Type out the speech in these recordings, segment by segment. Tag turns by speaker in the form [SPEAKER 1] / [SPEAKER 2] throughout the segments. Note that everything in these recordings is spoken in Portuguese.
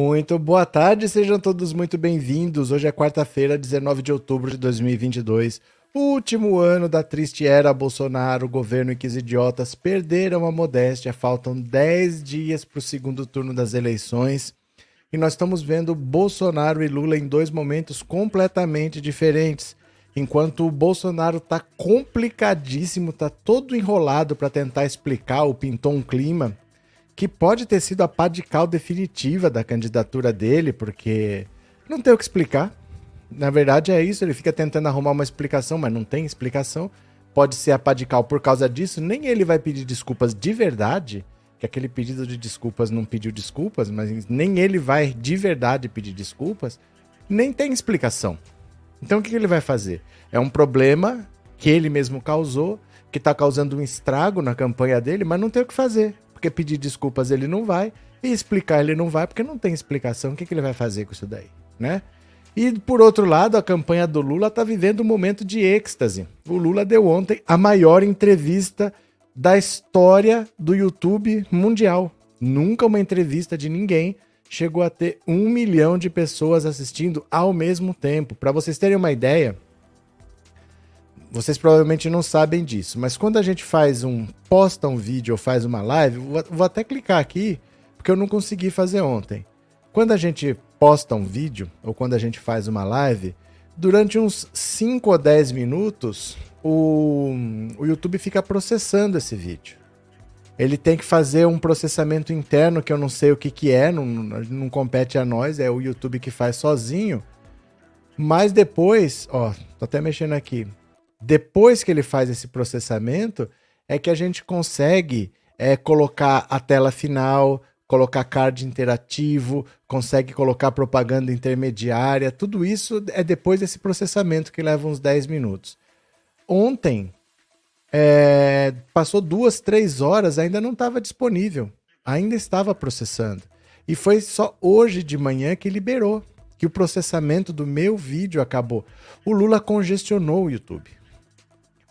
[SPEAKER 1] Muito boa tarde, sejam todos muito bem-vindos. Hoje é quarta-feira, 19 de outubro de 2022. Último ano da triste era Bolsonaro, governo e que os idiotas perderam a modéstia. Faltam 10 dias para o segundo turno das eleições. E nós estamos vendo Bolsonaro e Lula em dois momentos completamente diferentes. Enquanto o Bolsonaro tá complicadíssimo, tá todo enrolado para tentar explicar o pintou um clima que pode ter sido a pá de cal definitiva da candidatura dele, porque não tem o que explicar. Na verdade é isso, ele fica tentando arrumar uma explicação, mas não tem explicação. Pode ser a pá de cal por causa disso, nem ele vai pedir desculpas de verdade, que aquele pedido de desculpas não pediu desculpas, mas nem ele vai de verdade pedir desculpas, nem tem explicação. Então o que ele vai fazer? É um problema que ele mesmo causou, que está causando um estrago na campanha dele, mas não tem o que fazer porque pedir desculpas ele não vai, e explicar ele não vai, porque não tem explicação. O que, que ele vai fazer com isso daí, né? E por outro lado, a campanha do Lula está vivendo um momento de êxtase. O Lula deu ontem a maior entrevista da história do YouTube mundial. Nunca uma entrevista de ninguém chegou a ter um milhão de pessoas assistindo ao mesmo tempo. Para vocês terem uma ideia, vocês provavelmente não sabem disso, mas quando a gente faz um posta um vídeo ou faz uma live, vou, até clicar aqui porque eu não consegui fazer ontem. Quando a gente posta um vídeo ou quando a gente faz uma live, durante uns 5 ou 10 minutos, o, o YouTube fica processando esse vídeo. Ele tem que fazer um processamento interno que eu não sei o que, que é, não, não compete a nós, é o YouTube que faz sozinho. Mas depois, ó, tô até mexendo aqui. Depois que ele faz esse processamento, é que a gente consegue é, colocar a tela final, colocar card interativo, consegue colocar propaganda intermediária. Tudo isso é depois desse processamento que leva uns 10 minutos. Ontem, é, passou duas, três horas, ainda não estava disponível, ainda estava processando. E foi só hoje de manhã que liberou, que o processamento do meu vídeo acabou. O Lula congestionou o YouTube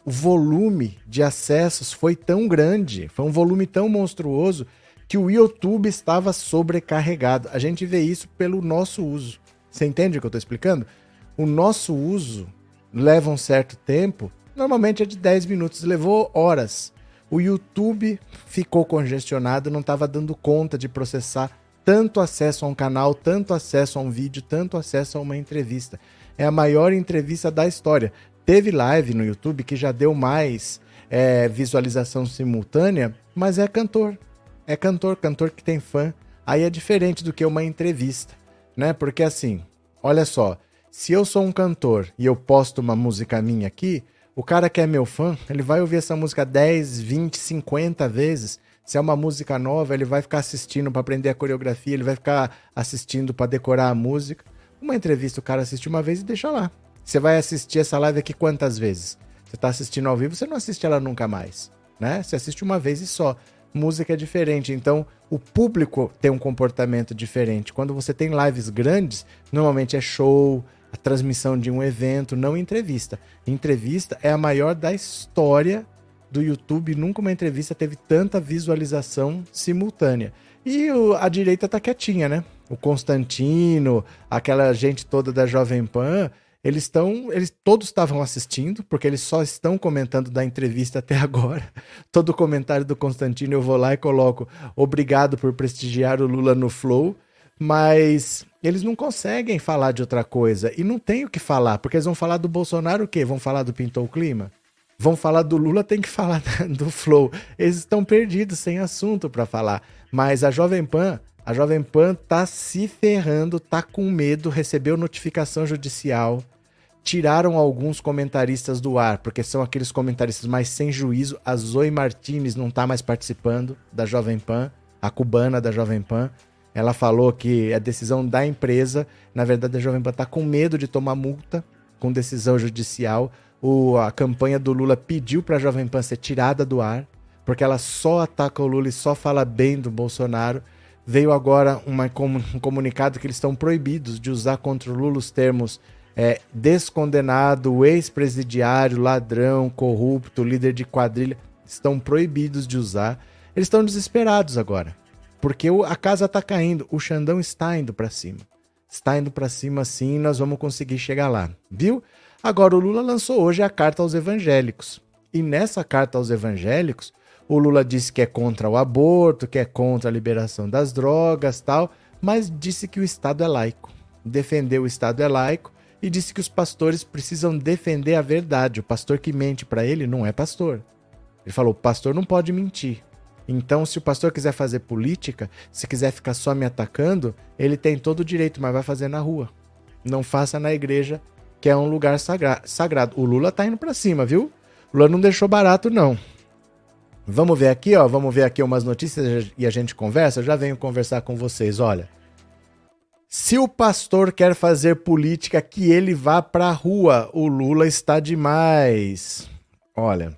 [SPEAKER 1] o volume de acessos foi tão grande, foi um volume tão monstruoso que o YouTube estava sobrecarregado. A gente vê isso pelo nosso uso. Você entende o que eu estou explicando? O nosso uso leva um certo tempo, normalmente é de 10 minutos, levou horas. O YouTube ficou congestionado, não estava dando conta de processar tanto acesso a um canal, tanto acesso a um vídeo, tanto acesso a uma entrevista. É a maior entrevista da história. Teve live no YouTube que já deu mais é, visualização simultânea, mas é cantor. É cantor, cantor que tem fã. Aí é diferente do que uma entrevista, né? Porque assim, olha só, se eu sou um cantor e eu posto uma música minha aqui, o cara que é meu fã, ele vai ouvir essa música 10, 20, 50 vezes. Se é uma música nova, ele vai ficar assistindo para aprender a coreografia, ele vai ficar assistindo para decorar a música. Uma entrevista o cara assiste uma vez e deixa lá. Você vai assistir essa live aqui quantas vezes? Você está assistindo ao vivo, você não assiste ela nunca mais, né? Você assiste uma vez e só. Música é diferente, então o público tem um comportamento diferente. Quando você tem lives grandes, normalmente é show, a transmissão de um evento, não entrevista. Entrevista é a maior da história do YouTube. Nunca uma entrevista teve tanta visualização simultânea. E o, a direita tá quietinha, né? O Constantino, aquela gente toda da Jovem Pan, eles estão, eles todos estavam assistindo, porque eles só estão comentando da entrevista até agora. Todo comentário do Constantino eu vou lá e coloco obrigado por prestigiar o Lula no Flow, mas eles não conseguem falar de outra coisa e não tem o que falar, porque eles vão falar do Bolsonaro o quê? Vão falar do Pintou o Clima? Vão falar do Lula, tem que falar do Flow. Eles estão perdidos, sem assunto para falar. Mas a Jovem Pan a Jovem Pan tá se ferrando, tá com medo, recebeu notificação judicial tiraram alguns comentaristas do ar, porque são aqueles comentaristas mais sem juízo. A Zoe Martinez não está mais participando da Jovem Pan, a cubana da Jovem Pan. Ela falou que a decisão da empresa, na verdade, a Jovem Pan está com medo de tomar multa com decisão judicial. O, a campanha do Lula pediu para a Jovem Pan ser tirada do ar, porque ela só ataca o Lula e só fala bem do Bolsonaro. Veio agora uma, um comunicado que eles estão proibidos de usar contra o Lula os termos é, descondenado, ex-presidiário, ladrão, corrupto, líder de quadrilha, estão proibidos de usar. Eles estão desesperados agora. Porque a casa está caindo, o Xandão está indo para cima. Está indo para cima sim, nós vamos conseguir chegar lá, viu? Agora o Lula lançou hoje a carta aos evangélicos. E nessa carta aos evangélicos, o Lula disse que é contra o aborto, que é contra a liberação das drogas, tal, mas disse que o Estado é laico. Defendeu o Estado é laico e disse que os pastores precisam defender a verdade. O pastor que mente para ele não é pastor. Ele falou: o pastor não pode mentir. Então, se o pastor quiser fazer política, se quiser ficar só me atacando, ele tem todo o direito, mas vai fazer na rua. Não faça na igreja, que é um lugar sagra sagrado. O Lula tá indo para cima, viu? O Lula não deixou barato, não. Vamos ver aqui, ó. Vamos ver aqui umas notícias e a gente conversa. Eu já venho conversar com vocês, olha. Se o pastor quer fazer política, que ele vá pra rua. O Lula está demais. Olha.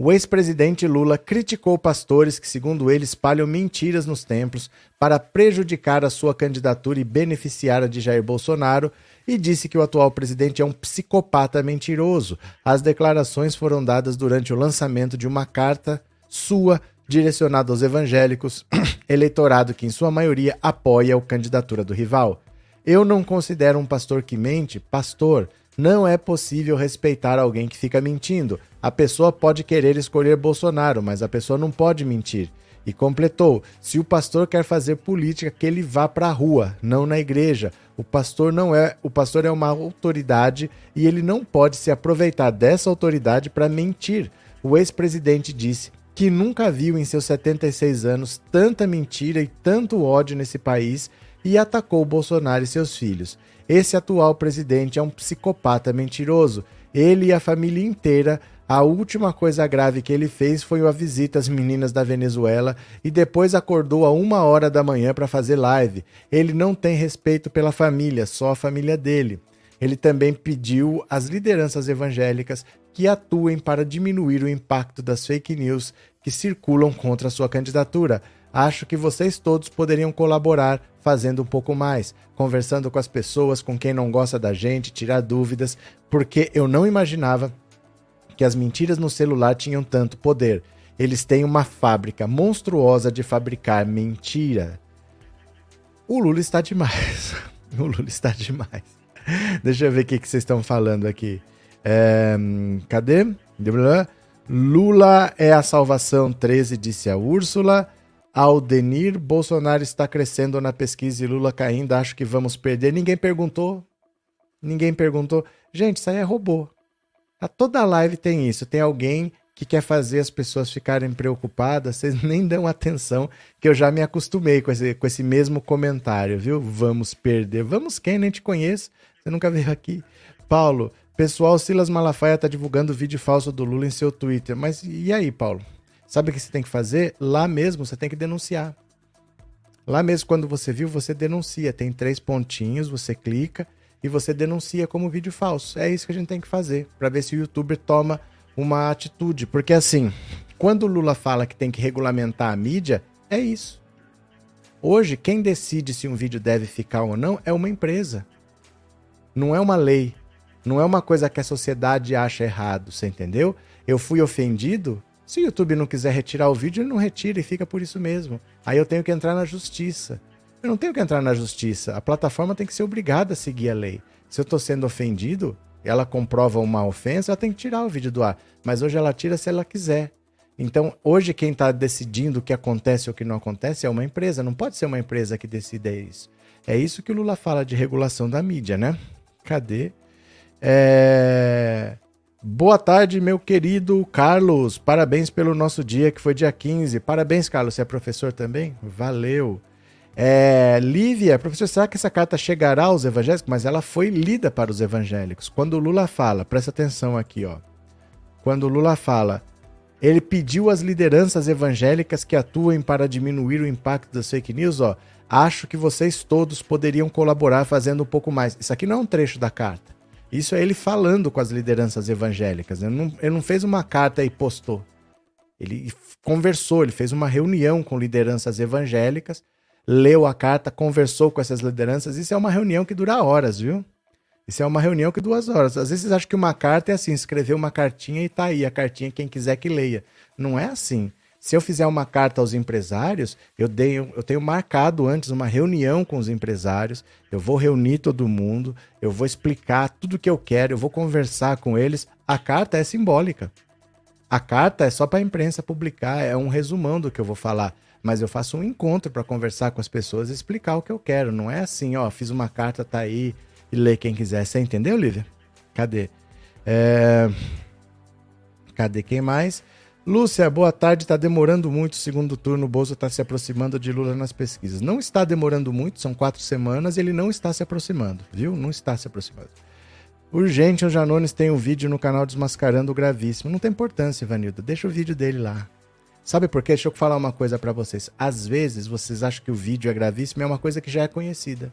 [SPEAKER 1] O ex-presidente Lula criticou pastores que, segundo ele, espalham mentiras nos templos para prejudicar a sua candidatura e beneficiar a de Jair Bolsonaro e disse que o atual presidente é um psicopata mentiroso. As declarações foram dadas durante o lançamento de uma carta sua direcionada aos evangélicos, eleitorado que, em sua maioria, apoia a candidatura do rival. Eu não considero um pastor que mente pastor. Não é possível respeitar alguém que fica mentindo. A pessoa pode querer escolher Bolsonaro, mas a pessoa não pode mentir. E completou: se o pastor quer fazer política, que ele vá para a rua, não na igreja. O pastor não é, o pastor é uma autoridade e ele não pode se aproveitar dessa autoridade para mentir. O ex-presidente disse que nunca viu em seus 76 anos tanta mentira e tanto ódio nesse país e atacou Bolsonaro e seus filhos. Esse atual presidente é um psicopata mentiroso. Ele e a família inteira a última coisa grave que ele fez foi uma visita às meninas da Venezuela e depois acordou a uma hora da manhã para fazer live. Ele não tem respeito pela família, só a família dele. Ele também pediu às lideranças evangélicas que atuem para diminuir o impacto das fake news que circulam contra sua candidatura. Acho que vocês todos poderiam colaborar fazendo um pouco mais, conversando com as pessoas, com quem não gosta da gente, tirar dúvidas, porque eu não imaginava que as mentiras no celular tinham tanto poder. Eles têm uma fábrica monstruosa de fabricar mentira. O Lula está demais. o Lula está demais. Deixa eu ver o que, vocês estão falando aqui. É, cadê? Lula é a salvação 13, disse a Úrsula. Aldenir, Bolsonaro está crescendo na pesquisa e Lula caindo. Acho que vamos perder. Ninguém perguntou. Ninguém perguntou. Gente, isso aí é robô. A toda live tem isso. Tem alguém que quer fazer as pessoas ficarem preocupadas, vocês nem dão atenção, que eu já me acostumei com esse, com esse mesmo comentário, viu? Vamos perder. Vamos quem? Nem te conheço. Você nunca veio aqui. Paulo, pessoal, Silas Malafaia tá divulgando vídeo falso do Lula em seu Twitter. Mas e aí, Paulo? Sabe o que você tem que fazer? Lá mesmo você tem que denunciar. Lá mesmo, quando você viu, você denuncia. Tem três pontinhos, você clica e você denuncia como vídeo falso. É isso que a gente tem que fazer para ver se o youtuber toma uma atitude, porque assim, quando o Lula fala que tem que regulamentar a mídia, é isso. Hoje, quem decide se um vídeo deve ficar ou não é uma empresa. Não é uma lei. Não é uma coisa que a sociedade acha errado, você entendeu? Eu fui ofendido. Se o YouTube não quiser retirar o vídeo, ele não retira e fica por isso mesmo. Aí eu tenho que entrar na justiça. Eu não tenho que entrar na justiça. A plataforma tem que ser obrigada a seguir a lei. Se eu estou sendo ofendido, ela comprova uma ofensa, ela tem que tirar o vídeo do ar. Mas hoje ela tira se ela quiser. Então, hoje quem está decidindo o que acontece ou o que não acontece é uma empresa. Não pode ser uma empresa que decida isso. É isso que o Lula fala de regulação da mídia, né? Cadê? É... Boa tarde, meu querido Carlos. Parabéns pelo nosso dia, que foi dia 15. Parabéns, Carlos. Você é professor também? Valeu. É, Lívia, professor, será que essa carta chegará aos evangélicos? Mas ela foi lida para os evangélicos. Quando o Lula fala, presta atenção aqui, ó. Quando o Lula fala, ele pediu às lideranças evangélicas que atuem para diminuir o impacto das fake news, ó. Acho que vocês todos poderiam colaborar fazendo um pouco mais. Isso aqui não é um trecho da carta. Isso é ele falando com as lideranças evangélicas. Ele não, ele não fez uma carta e postou. Ele conversou, ele fez uma reunião com lideranças evangélicas leu a carta, conversou com essas lideranças. Isso é uma reunião que dura horas, viu? Isso é uma reunião que duas horas. Às vezes acham que uma carta é assim, escrever uma cartinha e tá aí a cartinha, quem quiser que leia. Não é assim. Se eu fizer uma carta aos empresários, eu, dei, eu tenho marcado antes uma reunião com os empresários, eu vou reunir todo mundo, eu vou explicar tudo o que eu quero, eu vou conversar com eles. A carta é simbólica. A carta é só para a imprensa publicar, é um resumão do que eu vou falar. Mas eu faço um encontro para conversar com as pessoas e explicar o que eu quero. Não é assim, ó, fiz uma carta, tá aí e lê quem quiser. Você entendeu, Lívia? Cadê? É... Cadê quem mais? Lúcia, boa tarde. Está demorando muito o segundo turno. O Bozo está se aproximando de Lula nas pesquisas. Não está demorando muito, são quatro semanas ele não está se aproximando, viu? Não está se aproximando. Urgente, o Janones tem um vídeo no canal Desmascarando o Gravíssimo. Não tem importância, Ivanildo. Deixa o vídeo dele lá. Sabe por quê? Deixa eu falar uma coisa para vocês. Às vezes vocês acham que o vídeo é gravíssimo, é uma coisa que já é conhecida.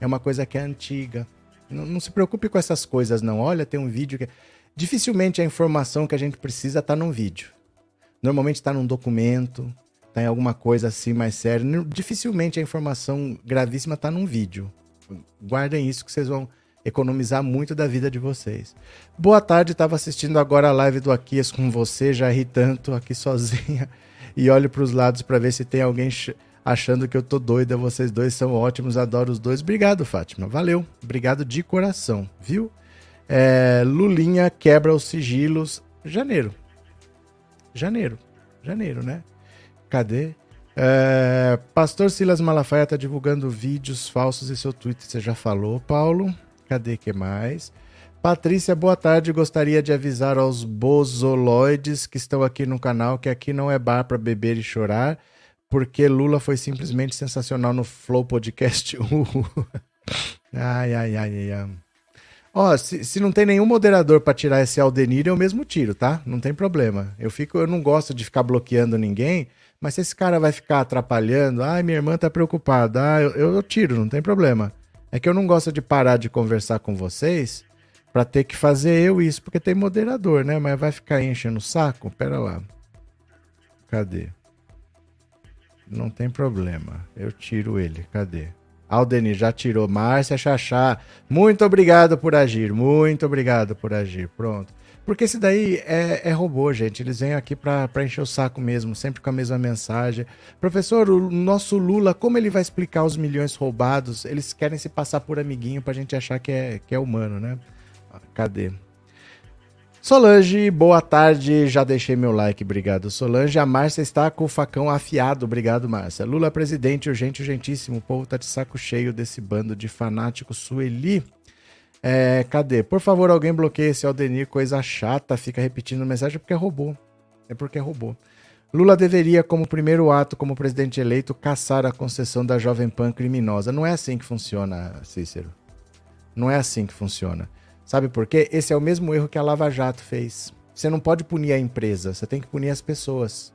[SPEAKER 1] É uma coisa que é antiga. Não, não se preocupe com essas coisas, não. Olha, tem um vídeo que. Dificilmente a informação que a gente precisa está num vídeo. Normalmente está num documento, está em alguma coisa assim mais séria. Dificilmente a informação gravíssima está num vídeo. Guardem isso que vocês vão economizar muito da vida de vocês. Boa tarde, estava assistindo agora a live do Aquias com você, já ri tanto aqui sozinha e olho para os lados para ver se tem alguém achando que eu tô doida. Vocês dois são ótimos, adoro os dois. Obrigado, Fátima. Valeu. Obrigado de coração, viu? É, Lulinha quebra os sigilos. Janeiro. Janeiro. Janeiro, né? Cadê? É, Pastor Silas Malafaia tá divulgando vídeos falsos em seu Twitter. Você já falou, Paulo? Cadê que mais? Patrícia, boa tarde. Gostaria de avisar aos bozoloides que estão aqui no canal que aqui não é bar para beber e chorar, porque Lula foi simplesmente sensacional no Flow Podcast. ai, ai, ai, ai. ai. Ó, se, se não tem nenhum moderador para tirar esse Aldenir, eu mesmo tiro, tá? Não tem problema. Eu fico, eu não gosto de ficar bloqueando ninguém, mas se esse cara vai ficar atrapalhando, ai, minha irmã tá preocupada, ah, eu, eu, eu tiro, não tem problema. É que eu não gosto de parar de conversar com vocês para ter que fazer eu isso, porque tem moderador, né? Mas vai ficar enchendo o saco? Pera lá. Cadê? Não tem problema. Eu tiro ele. Cadê? Aldeni já tirou. Márcia Chachá, muito obrigado por agir. Muito obrigado por agir. Pronto. Porque esse daí é, é robô, gente. Eles vêm aqui para encher o saco mesmo, sempre com a mesma mensagem. Professor, o nosso Lula, como ele vai explicar os milhões roubados? Eles querem se passar por amiguinho pra gente achar que é, que é humano, né? Cadê? Solange, boa tarde. Já deixei meu like, obrigado. Solange, a Márcia está com o facão afiado, obrigado, Márcia. Lula presidente, urgente, urgentíssimo. O povo tá de saco cheio desse bando de fanáticos Sueli. É, cadê? Por favor, alguém bloqueie esse Aldenir, coisa chata, fica repetindo mensagem porque é robô. É porque é robô. Lula deveria, como primeiro ato, como presidente eleito, caçar a concessão da Jovem Pan criminosa. Não é assim que funciona, Cícero. Não é assim que funciona. Sabe por quê? Esse é o mesmo erro que a Lava Jato fez. Você não pode punir a empresa, você tem que punir as pessoas.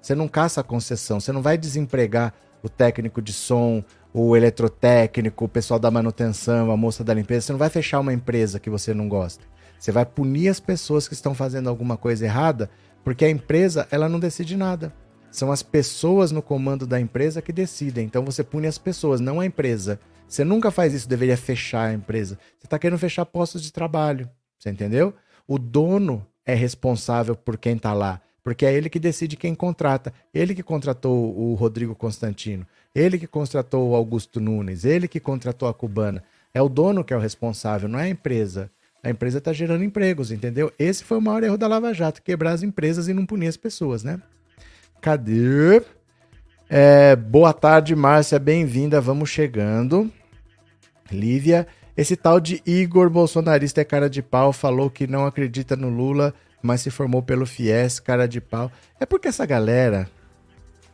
[SPEAKER 1] Você não caça a concessão, você não vai desempregar o técnico de som, o eletrotécnico, o pessoal da manutenção, a moça da limpeza. Você não vai fechar uma empresa que você não gosta. Você vai punir as pessoas que estão fazendo alguma coisa errada, porque a empresa ela não decide nada. São as pessoas no comando da empresa que decidem. Então você pune as pessoas, não a empresa. Você nunca faz isso, deveria fechar a empresa. Você está querendo fechar postos de trabalho. Você entendeu? O dono é responsável por quem está lá, porque é ele que decide quem contrata. Ele que contratou o Rodrigo Constantino, ele que contratou o Augusto Nunes, ele que contratou a Cubana. É o dono que é o responsável, não é a empresa. A empresa está gerando empregos, entendeu? Esse foi o maior erro da Lava Jato, quebrar as empresas e não punir as pessoas, né? Cadê? É, boa tarde, Márcia, bem-vinda, vamos chegando. Lívia, esse tal de Igor bolsonarista é cara de pau, falou que não acredita no Lula, mas se formou pelo Fies, cara de pau. É porque essa galera,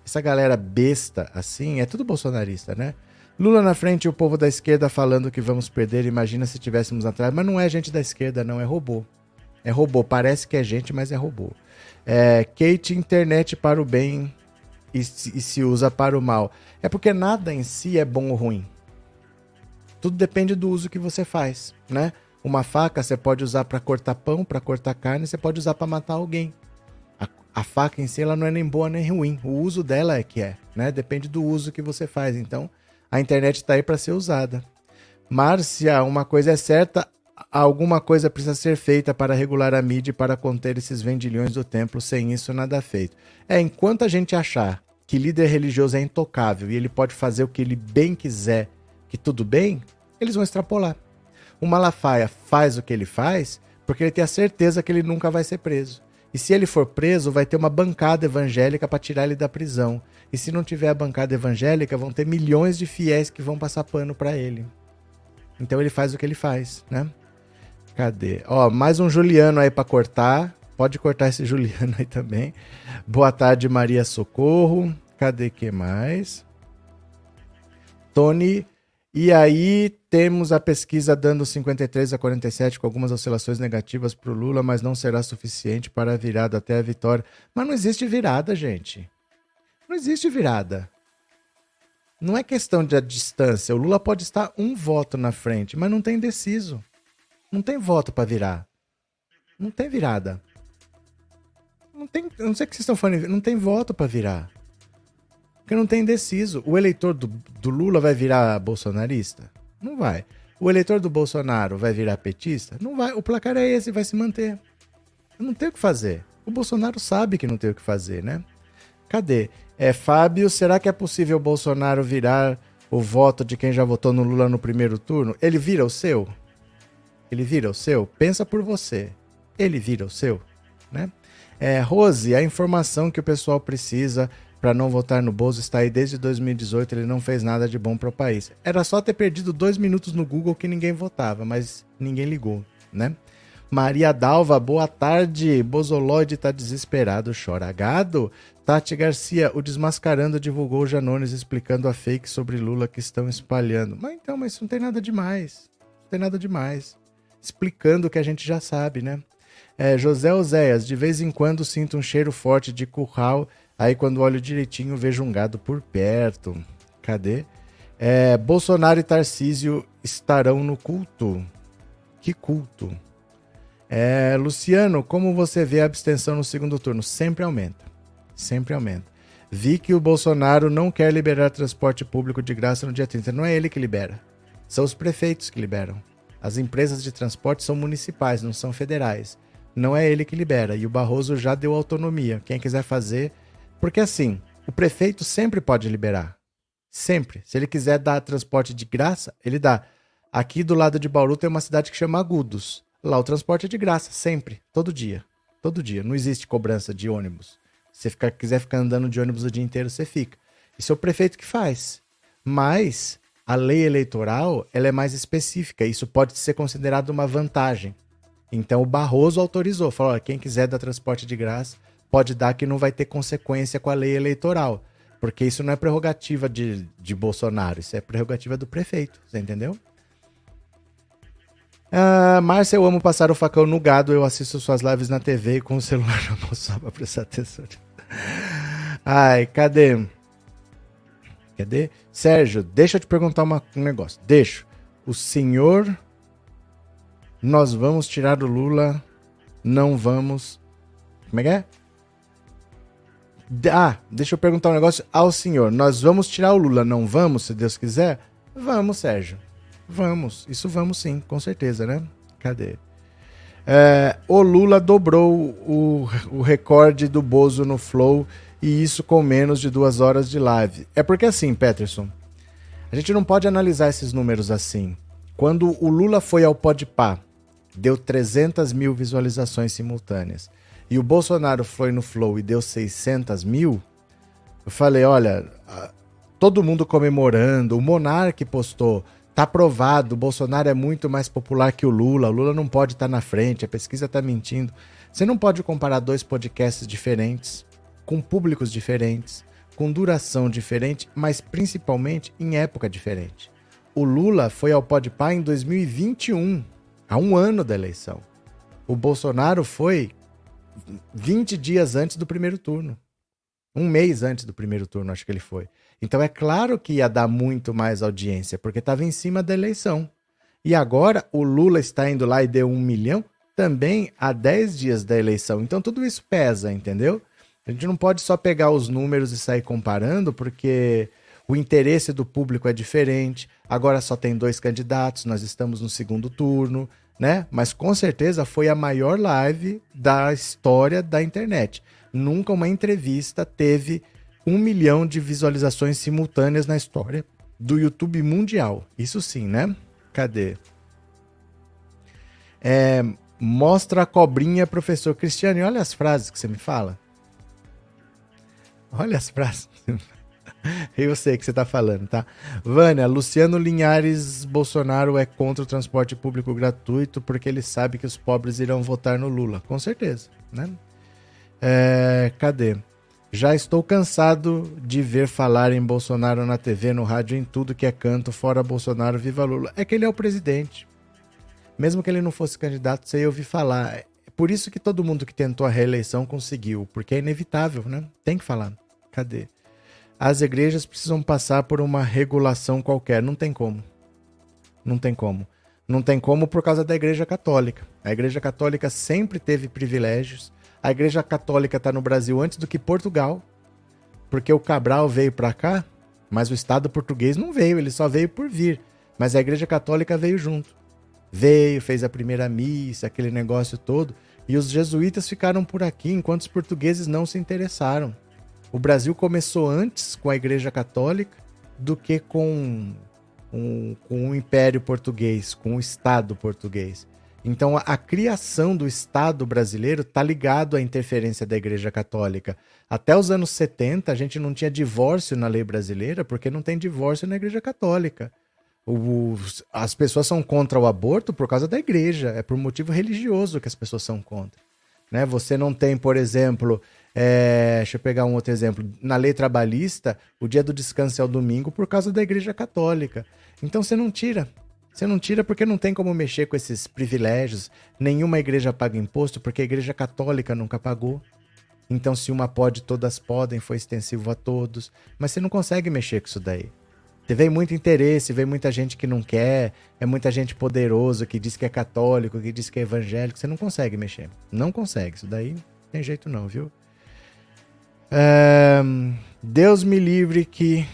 [SPEAKER 1] essa galera besta assim, é tudo bolsonarista, né? Lula na frente e o povo da esquerda falando que vamos perder, imagina se tivéssemos atrás. Mas não é gente da esquerda, não, é robô. É robô, parece que é gente, mas é robô. É, Kate, internet para o bem e se, e se usa para o mal. É porque nada em si é bom ou ruim. Tudo depende do uso que você faz, né? Uma faca você pode usar para cortar pão, para cortar carne, você pode usar para matar alguém. A, a, faca em si ela não é nem boa nem ruim. O uso dela é que é, né? Depende do uso que você faz. Então, a internet está aí para ser usada. Márcia, uma coisa é certa, alguma coisa precisa ser feita para regular a mídia e para conter esses vendilhões do templo. Sem isso, nada feito. É, enquanto a gente achar que líder religioso é intocável e ele pode fazer o que ele bem quiser, que tudo bem, eles vão extrapolar. O Malafaia faz o que ele faz porque ele tem a certeza que ele nunca vai ser preso. E se ele for preso, vai ter uma bancada evangélica para tirar ele da prisão. E se não tiver a bancada evangélica, vão ter milhões de fiéis que vão passar pano para ele. Então ele faz o que ele faz, né? Cadê? Ó, mais um Juliano aí para cortar. Pode cortar esse Juliano aí também. Boa tarde, Maria Socorro. Cadê que mais? Tony. E aí temos a pesquisa dando 53 a 47 com algumas oscilações negativas para o Lula, mas não será suficiente para a virada até a vitória. Mas não existe virada, gente. Não existe virada. Não é questão de a distância. O Lula pode estar um voto na frente, mas não tem indeciso. Não tem voto para virar. Não tem virada. Não tem, não sei o que vocês estão falando, não tem voto para virar. Porque não tem indeciso. O eleitor do, do Lula vai virar bolsonarista? Não vai. O eleitor do Bolsonaro vai virar petista? Não vai. O placar é esse, vai se manter. Não tem o que fazer. O Bolsonaro sabe que não tem o que fazer, né? Cadê? É, Fábio, será que é possível o Bolsonaro virar o voto de quem já votou no Lula no primeiro turno? Ele vira o seu? Ele vira o seu? Pensa por você. Ele vira o seu, né? É, Rose, a informação que o pessoal precisa para não votar no Bozo está aí desde 2018. Ele não fez nada de bom para o país. Era só ter perdido dois minutos no Google que ninguém votava, mas ninguém ligou, né? Maria Dalva, boa tarde. Bozoloide tá desesperado, chora gado. Tati Garcia, o Desmascarando divulgou Janones explicando a fake sobre Lula que estão espalhando. Mas então, mas isso não tem nada demais. Não tem nada demais. Explicando o que a gente já sabe, né? É, José Oséias, de vez em quando sinto um cheiro forte de curral, aí quando olho direitinho vejo um gado por perto. Cadê? É, Bolsonaro e Tarcísio estarão no culto. Que culto? É, Luciano, como você vê a abstenção no segundo turno? Sempre aumenta. Sempre aumenta. Vi que o Bolsonaro não quer liberar transporte público de graça no dia 30. Não é ele que libera. São os prefeitos que liberam. As empresas de transporte são municipais, não são federais não é ele que libera. E o Barroso já deu autonomia. Quem quiser fazer. Porque assim, o prefeito sempre pode liberar. Sempre. Se ele quiser dar transporte de graça, ele dá. Aqui do lado de Bauru tem uma cidade que chama Agudos. Lá o transporte é de graça, sempre, todo dia. Todo dia. Não existe cobrança de ônibus. Se você quiser ficar andando de ônibus o dia inteiro, você fica. Isso é o prefeito que faz. Mas a lei eleitoral ela é mais específica. Isso pode ser considerado uma vantagem. Então o Barroso autorizou, falou: quem quiser dar transporte de graça pode dar que não vai ter consequência com a lei eleitoral. Porque isso não é prerrogativa de, de Bolsonaro, isso é prerrogativa do prefeito, você entendeu? Ah, Márcia, eu amo passar o facão no gado, eu assisto suas lives na TV com o celular na mão só pra prestar atenção. Ai, cadê? Cadê? Sérgio, deixa eu te perguntar uma, um negócio. Deixa. O senhor nós vamos tirar o Lula, não vamos. Como é que é? Ah, deixa eu perguntar um negócio ao senhor. Nós vamos tirar o Lula, não vamos, se Deus quiser? Vamos, Sérgio. Vamos. Isso vamos sim, com certeza, né? Cadê? É, o Lula dobrou o, o recorde do Bozo no Flow e isso com menos de duas horas de live. É porque assim, Peterson, a gente não pode analisar esses números assim. Quando o Lula foi ao Podpah deu 300 mil visualizações simultâneas, e o Bolsonaro foi no Flow e deu 600 mil, eu falei, olha, todo mundo comemorando, o Monark postou, tá aprovado, o Bolsonaro é muito mais popular que o Lula, o Lula não pode estar tá na frente, a pesquisa está mentindo. Você não pode comparar dois podcasts diferentes, com públicos diferentes, com duração diferente, mas principalmente em época diferente. O Lula foi ao Podpah em 2021, há um ano da eleição. O Bolsonaro foi 20 dias antes do primeiro turno. Um mês antes do primeiro turno, acho que ele foi. Então é claro que ia dar muito mais audiência, porque estava em cima da eleição. E agora o Lula está indo lá e deu um milhão também há 10 dias da eleição. Então tudo isso pesa, entendeu? A gente não pode só pegar os números e sair comparando, porque o interesse do público é diferente. Agora só tem dois candidatos, nós estamos no segundo turno. Né? Mas com certeza foi a maior live da história da internet. Nunca uma entrevista teve um milhão de visualizações simultâneas na história do YouTube mundial. Isso sim, né? Cadê? É, mostra a cobrinha, professor Cristiane. Olha as frases que você me fala. Olha as frases. Eu sei que você está falando, tá? Vânia, Luciano Linhares Bolsonaro é contra o transporte público gratuito porque ele sabe que os pobres irão votar no Lula. Com certeza, né? É, cadê? Já estou cansado de ver falar em Bolsonaro na TV, no rádio, em tudo que é canto, fora Bolsonaro, viva Lula. É que ele é o presidente. Mesmo que ele não fosse candidato, você ia ouvir falar. É por isso que todo mundo que tentou a reeleição conseguiu, porque é inevitável, né? Tem que falar. Cadê? As igrejas precisam passar por uma regulação qualquer. Não tem como. Não tem como. Não tem como por causa da Igreja Católica. A Igreja Católica sempre teve privilégios. A Igreja Católica está no Brasil antes do que Portugal, porque o Cabral veio para cá, mas o Estado português não veio, ele só veio por vir. Mas a Igreja Católica veio junto. Veio, fez a primeira missa, aquele negócio todo. E os jesuítas ficaram por aqui, enquanto os portugueses não se interessaram. O Brasil começou antes com a Igreja Católica do que com, um, com o Império Português, com o Estado português. Então, a, a criação do Estado brasileiro está ligado à interferência da Igreja Católica. Até os anos 70, a gente não tinha divórcio na lei brasileira, porque não tem divórcio na Igreja Católica. As pessoas são contra o aborto por causa da igreja, é por motivo religioso que as pessoas são contra. Né? Você não tem, por exemplo, é, deixa eu pegar um outro exemplo. Na lei trabalhista, o dia do descanso é o domingo por causa da Igreja Católica. Então você não tira. Você não tira porque não tem como mexer com esses privilégios. Nenhuma igreja paga imposto porque a Igreja Católica nunca pagou. Então, se uma pode, todas podem, foi extensivo a todos. Mas você não consegue mexer com isso daí. Vem muito interesse, vem muita gente que não quer, é muita gente poderosa que diz que é católico, que diz que é evangélico. Você não consegue mexer. Não consegue. Isso daí não tem jeito não, viu? É, Deus me livre que,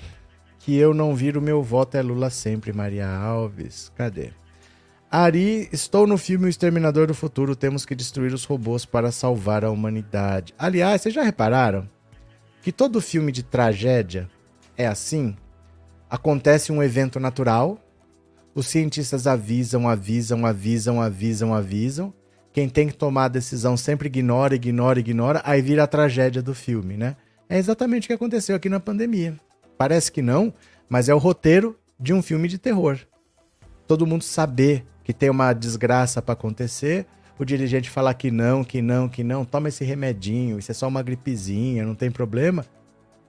[SPEAKER 1] que eu não viro meu voto é Lula sempre, Maria Alves. Cadê? Ari, estou no filme O Exterminador do Futuro. Temos que destruir os robôs para salvar a humanidade. Aliás, vocês já repararam que todo filme de tragédia é assim? Acontece um evento natural, os cientistas avisam, avisam, avisam, avisam, avisam, quem tem que tomar a decisão sempre ignora, ignora, ignora, aí vira a tragédia do filme, né? É exatamente o que aconteceu aqui na pandemia. Parece que não, mas é o roteiro de um filme de terror. Todo mundo saber que tem uma desgraça para acontecer, o dirigente falar que não, que não, que não, toma esse remedinho, isso é só uma gripezinha, não tem problema.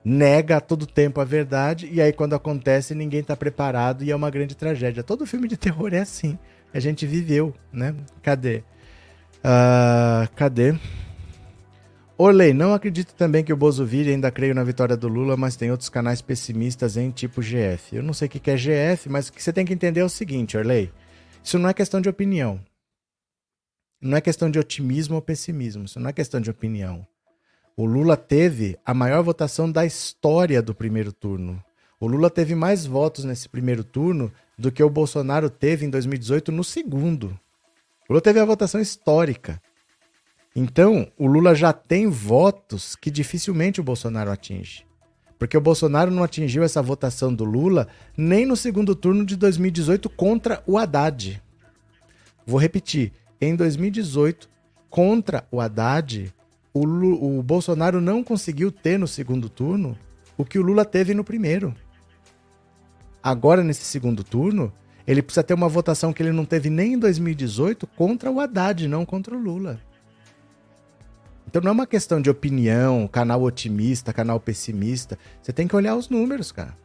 [SPEAKER 1] Nega a todo tempo a verdade e aí quando acontece ninguém está preparado e é uma grande tragédia. Todo filme de terror é assim. A gente viveu, né? Cadê? Uh, cadê? Orley, não acredito também que o Bozo vire, ainda creio na vitória do Lula, mas tem outros canais pessimistas em tipo GF. Eu não sei o que é GF, mas o que você tem que entender é o seguinte, Orley. Isso não é questão de opinião. Não é questão de otimismo ou pessimismo. Isso não é questão de opinião. O Lula teve a maior votação da história do primeiro turno. O Lula teve mais votos nesse primeiro turno do que o Bolsonaro teve em 2018 no segundo. O Lula teve a votação histórica. Então, o Lula já tem votos que dificilmente o Bolsonaro atinge. Porque o Bolsonaro não atingiu essa votação do Lula nem no segundo turno de 2018 contra o Haddad. Vou repetir: em 2018, contra o Haddad, o, Lula, o Bolsonaro não conseguiu ter no segundo turno o que o Lula teve no primeiro. Agora, nesse segundo turno, ele precisa ter uma votação que ele não teve nem em 2018 contra o Haddad, não contra o Lula. Então não é uma questão de opinião, canal otimista, canal pessimista. Você tem que olhar os números, cara.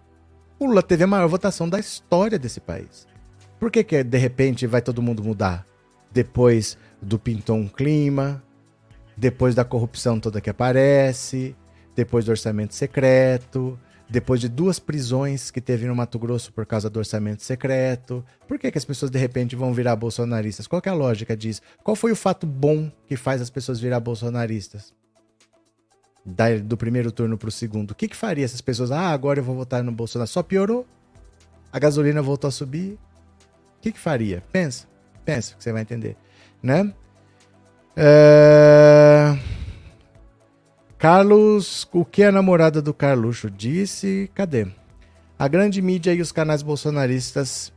[SPEAKER 1] O Lula teve a maior votação da história desse país. Por que, que de repente vai todo mundo mudar? Depois do Pinton Clima, depois da corrupção toda que aparece, depois do orçamento secreto, depois de duas prisões que teve no Mato Grosso por causa do orçamento secreto? Por que, que as pessoas de repente vão virar bolsonaristas? Qual é a lógica disso? Qual foi o fato bom que faz as pessoas virar bolsonaristas? Da, do primeiro turno para o segundo. O que, que faria essas pessoas? Ah, agora eu vou votar no Bolsonaro. Só piorou? A gasolina voltou a subir? O que, que faria? Pensa. pensa, que você vai entender, né? É... Carlos, o que a namorada do Carluxo disse? Cadê? A grande mídia e os canais bolsonaristas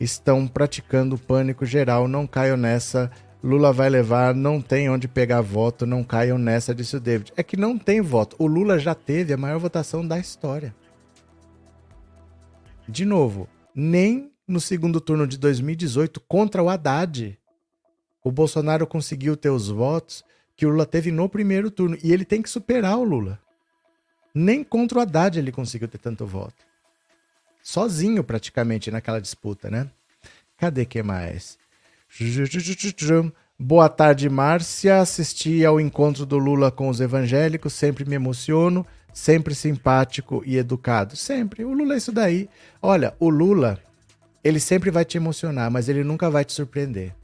[SPEAKER 1] estão praticando pânico geral. Não caiam nessa. Lula vai levar, não tem onde pegar voto, não caiam nessa, disse o David. É que não tem voto. O Lula já teve a maior votação da história. De novo, nem no segundo turno de 2018 contra o Haddad, o Bolsonaro conseguiu ter os votos que o Lula teve no primeiro turno. E ele tem que superar o Lula. Nem contra o Haddad ele conseguiu ter tanto voto. Sozinho, praticamente, naquela disputa, né? Cadê que mais? Boa tarde, Márcia. Assisti ao encontro do Lula com os evangélicos, sempre me emociono, sempre simpático e educado. Sempre. O Lula é isso daí. Olha, o Lula, ele sempre vai te emocionar, mas ele nunca vai te surpreender.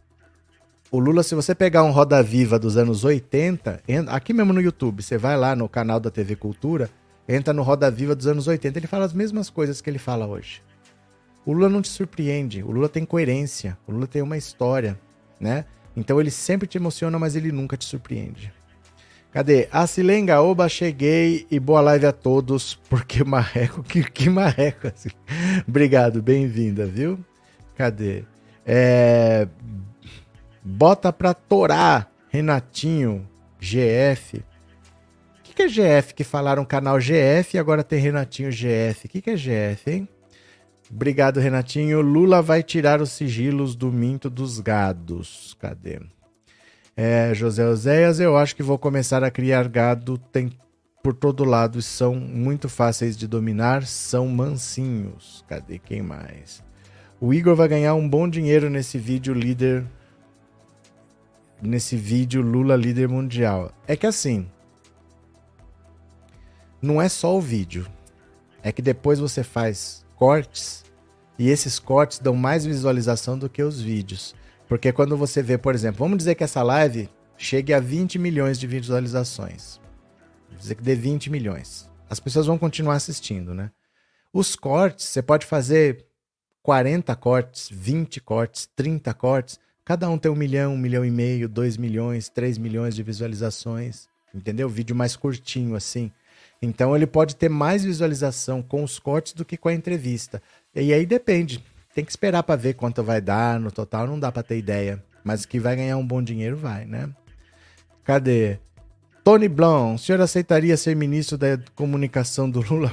[SPEAKER 1] O Lula, se você pegar um Roda Viva dos anos 80, aqui mesmo no YouTube, você vai lá no canal da TV Cultura, entra no Roda Viva dos anos 80, ele fala as mesmas coisas que ele fala hoje. O Lula não te surpreende, o Lula tem coerência, o Lula tem uma história, né? Então ele sempre te emociona, mas ele nunca te surpreende. Cadê? A Silenga, oba, cheguei e boa live a todos, porque marreco, que, que marreco, assim. Obrigado, bem-vinda, viu? Cadê? É, Bota pra torar, Renatinho, GF. O que, que é GF que falaram canal GF e agora tem Renatinho GF? O que, que é GF, hein? Obrigado, Renatinho. Lula vai tirar os sigilos do minto dos gados. Cadê? É, José Oséias, eu acho que vou começar a criar gado. Tem por todo lado e são muito fáceis de dominar. São mansinhos. Cadê quem mais? O Igor vai ganhar um bom dinheiro nesse vídeo líder nesse vídeo Lula líder mundial. É que assim, não é só o vídeo. É que depois você faz cortes e esses cortes dão mais visualização do que os vídeos. Porque quando você vê, por exemplo, vamos dizer que essa live chegue a 20 milhões de visualizações. Dizer que dê 20 milhões. As pessoas vão continuar assistindo, né? Os cortes, você pode fazer 40 cortes, 20 cortes, 30 cortes. Cada um tem um milhão, um milhão e meio, dois milhões, três milhões de visualizações. Entendeu? Vídeo mais curtinho assim. Então ele pode ter mais visualização com os cortes do que com a entrevista. E aí depende. Tem que esperar para ver quanto vai dar no total, não dá para ter ideia. Mas que vai ganhar um bom dinheiro, vai, né? Cadê? Tony Blon, o senhor aceitaria ser ministro da comunicação do Lula?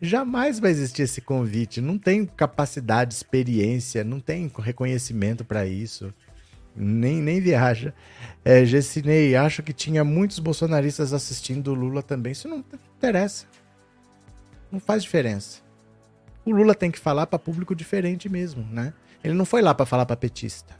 [SPEAKER 1] Jamais vai existir esse convite. Não tem capacidade, experiência, não tem reconhecimento para isso. Nem, nem viaja. É, Gessinei, acho que tinha muitos bolsonaristas assistindo o Lula também. Isso não interessa. Não faz diferença. O Lula tem que falar para público diferente mesmo, né? Ele não foi lá para falar para petista.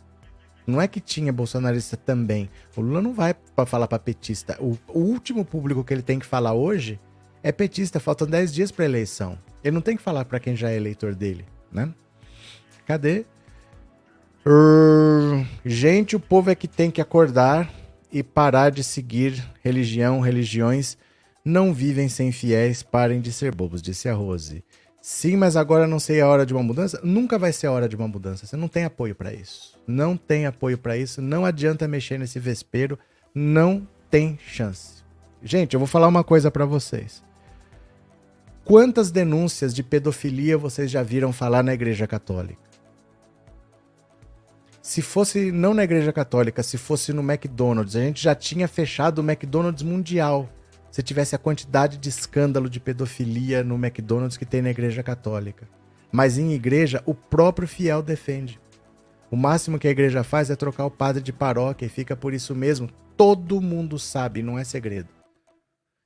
[SPEAKER 1] Não é que tinha bolsonarista também. O Lula não vai para falar para petista. O, o último público que ele tem que falar hoje é petista, faltam 10 dias para eleição. Ele não tem que falar para quem já é eleitor dele, né? Cadê? Uh, gente, o povo é que tem que acordar e parar de seguir religião, religiões não vivem sem fiéis, parem de ser bobos, disse a Rose. Sim, mas agora não sei a hora de uma mudança. Nunca vai ser a hora de uma mudança. Você não tem apoio para isso. Não tem apoio para isso. Não adianta mexer nesse vespeiro. Não tem chance. Gente, eu vou falar uma coisa para vocês. Quantas denúncias de pedofilia vocês já viram falar na Igreja Católica? Se fosse não na Igreja Católica, se fosse no McDonald's, a gente já tinha fechado o McDonald's mundial. Se tivesse a quantidade de escândalo de pedofilia no McDonald's que tem na Igreja Católica. Mas em igreja, o próprio fiel defende. O máximo que a igreja faz é trocar o padre de paróquia e fica por isso mesmo. Todo mundo sabe, não é segredo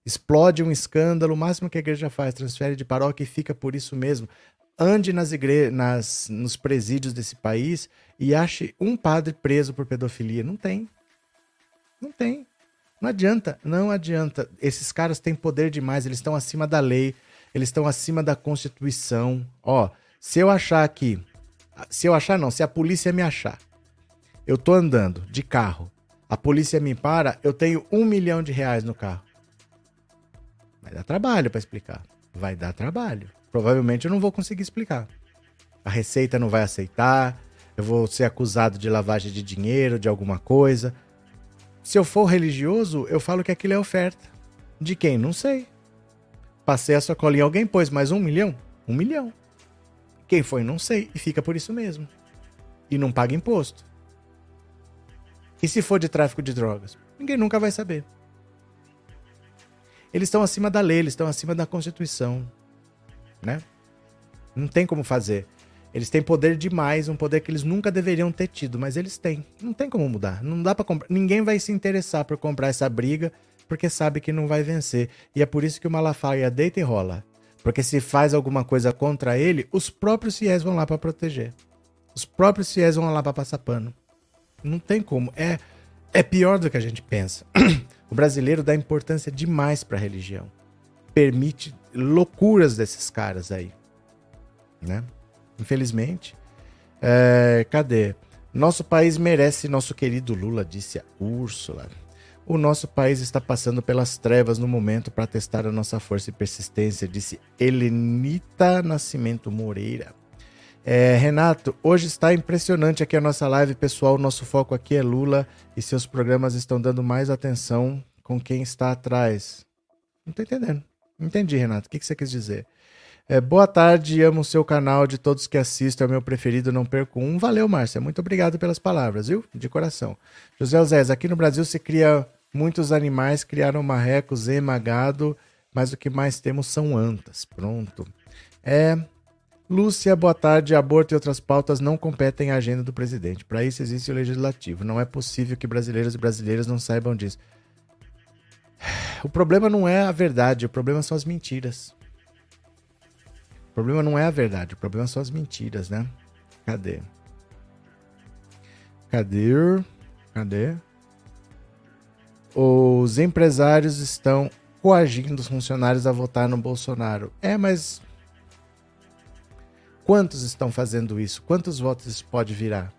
[SPEAKER 1] explode um escândalo, o máximo que a igreja faz, transfere de paróquia e fica por isso mesmo. Ande nas igre... nas, nos presídios desse país e ache um padre preso por pedofilia. Não tem. Não tem. Não adianta, não adianta. Esses caras têm poder demais, eles estão acima da lei, eles estão acima da Constituição. Ó, se eu achar aqui, se eu achar não, se a polícia me achar, eu tô andando de carro, a polícia me para, eu tenho um milhão de reais no carro. Vai dar trabalho para explicar. Vai dar trabalho. Provavelmente eu não vou conseguir explicar. A receita não vai aceitar. Eu vou ser acusado de lavagem de dinheiro, de alguma coisa. Se eu for religioso, eu falo que aquilo é oferta. De quem? Não sei. Passei a sacolinha, alguém pôs mais um milhão? Um milhão. Quem foi? Não sei. E fica por isso mesmo. E não paga imposto. E se for de tráfico de drogas? Ninguém nunca vai saber. Eles estão acima da lei, eles estão acima da Constituição. Né? Não tem como fazer. Eles têm poder demais, um poder que eles nunca deveriam ter tido, mas eles têm. Não tem como mudar. Não dá para comprar. Ninguém vai se interessar por comprar essa briga porque sabe que não vai vencer. E é por isso que o Malafaia deita e rola. Porque se faz alguma coisa contra ele, os próprios fiéis vão lá para proteger. Os próprios fiéis vão lá para passar pano. Não tem como. É, é pior do que a gente pensa. O brasileiro dá importância demais para a religião. Permite loucuras desses caras aí. Né? Infelizmente. É, cadê? Nosso país merece nosso querido Lula, disse a Úrsula. O nosso país está passando pelas trevas no momento para testar a nossa força e persistência, disse Helenita Nascimento Moreira. É, Renato, hoje está impressionante aqui a nossa live, pessoal. Nosso foco aqui é Lula e seus programas estão dando mais atenção com quem está atrás. Não estou entendendo. Entendi, Renato. O que, você quis dizer? É, boa tarde, amo o seu canal, de todos que assistem, é o meu preferido, não perco um. Valeu, Márcia, muito obrigado pelas palavras, viu? De coração. José Zés, aqui no Brasil se cria muitos animais, criaram marrecos, ema, gado, mas o que mais temos são antas. Pronto. É, Lúcia, boa tarde. Aborto e outras pautas não competem à agenda do presidente. Para isso existe o legislativo. Não é possível que brasileiros e brasileiras não saibam disso. O problema não é a verdade, o problema são as mentiras. O problema não é a verdade, o problema são as mentiras, né? Cadê? Cadê? Cadê? Os empresários estão coagindo os funcionários a votar no Bolsonaro. É, mas Quantos estão fazendo isso? Quantos votos isso pode virar?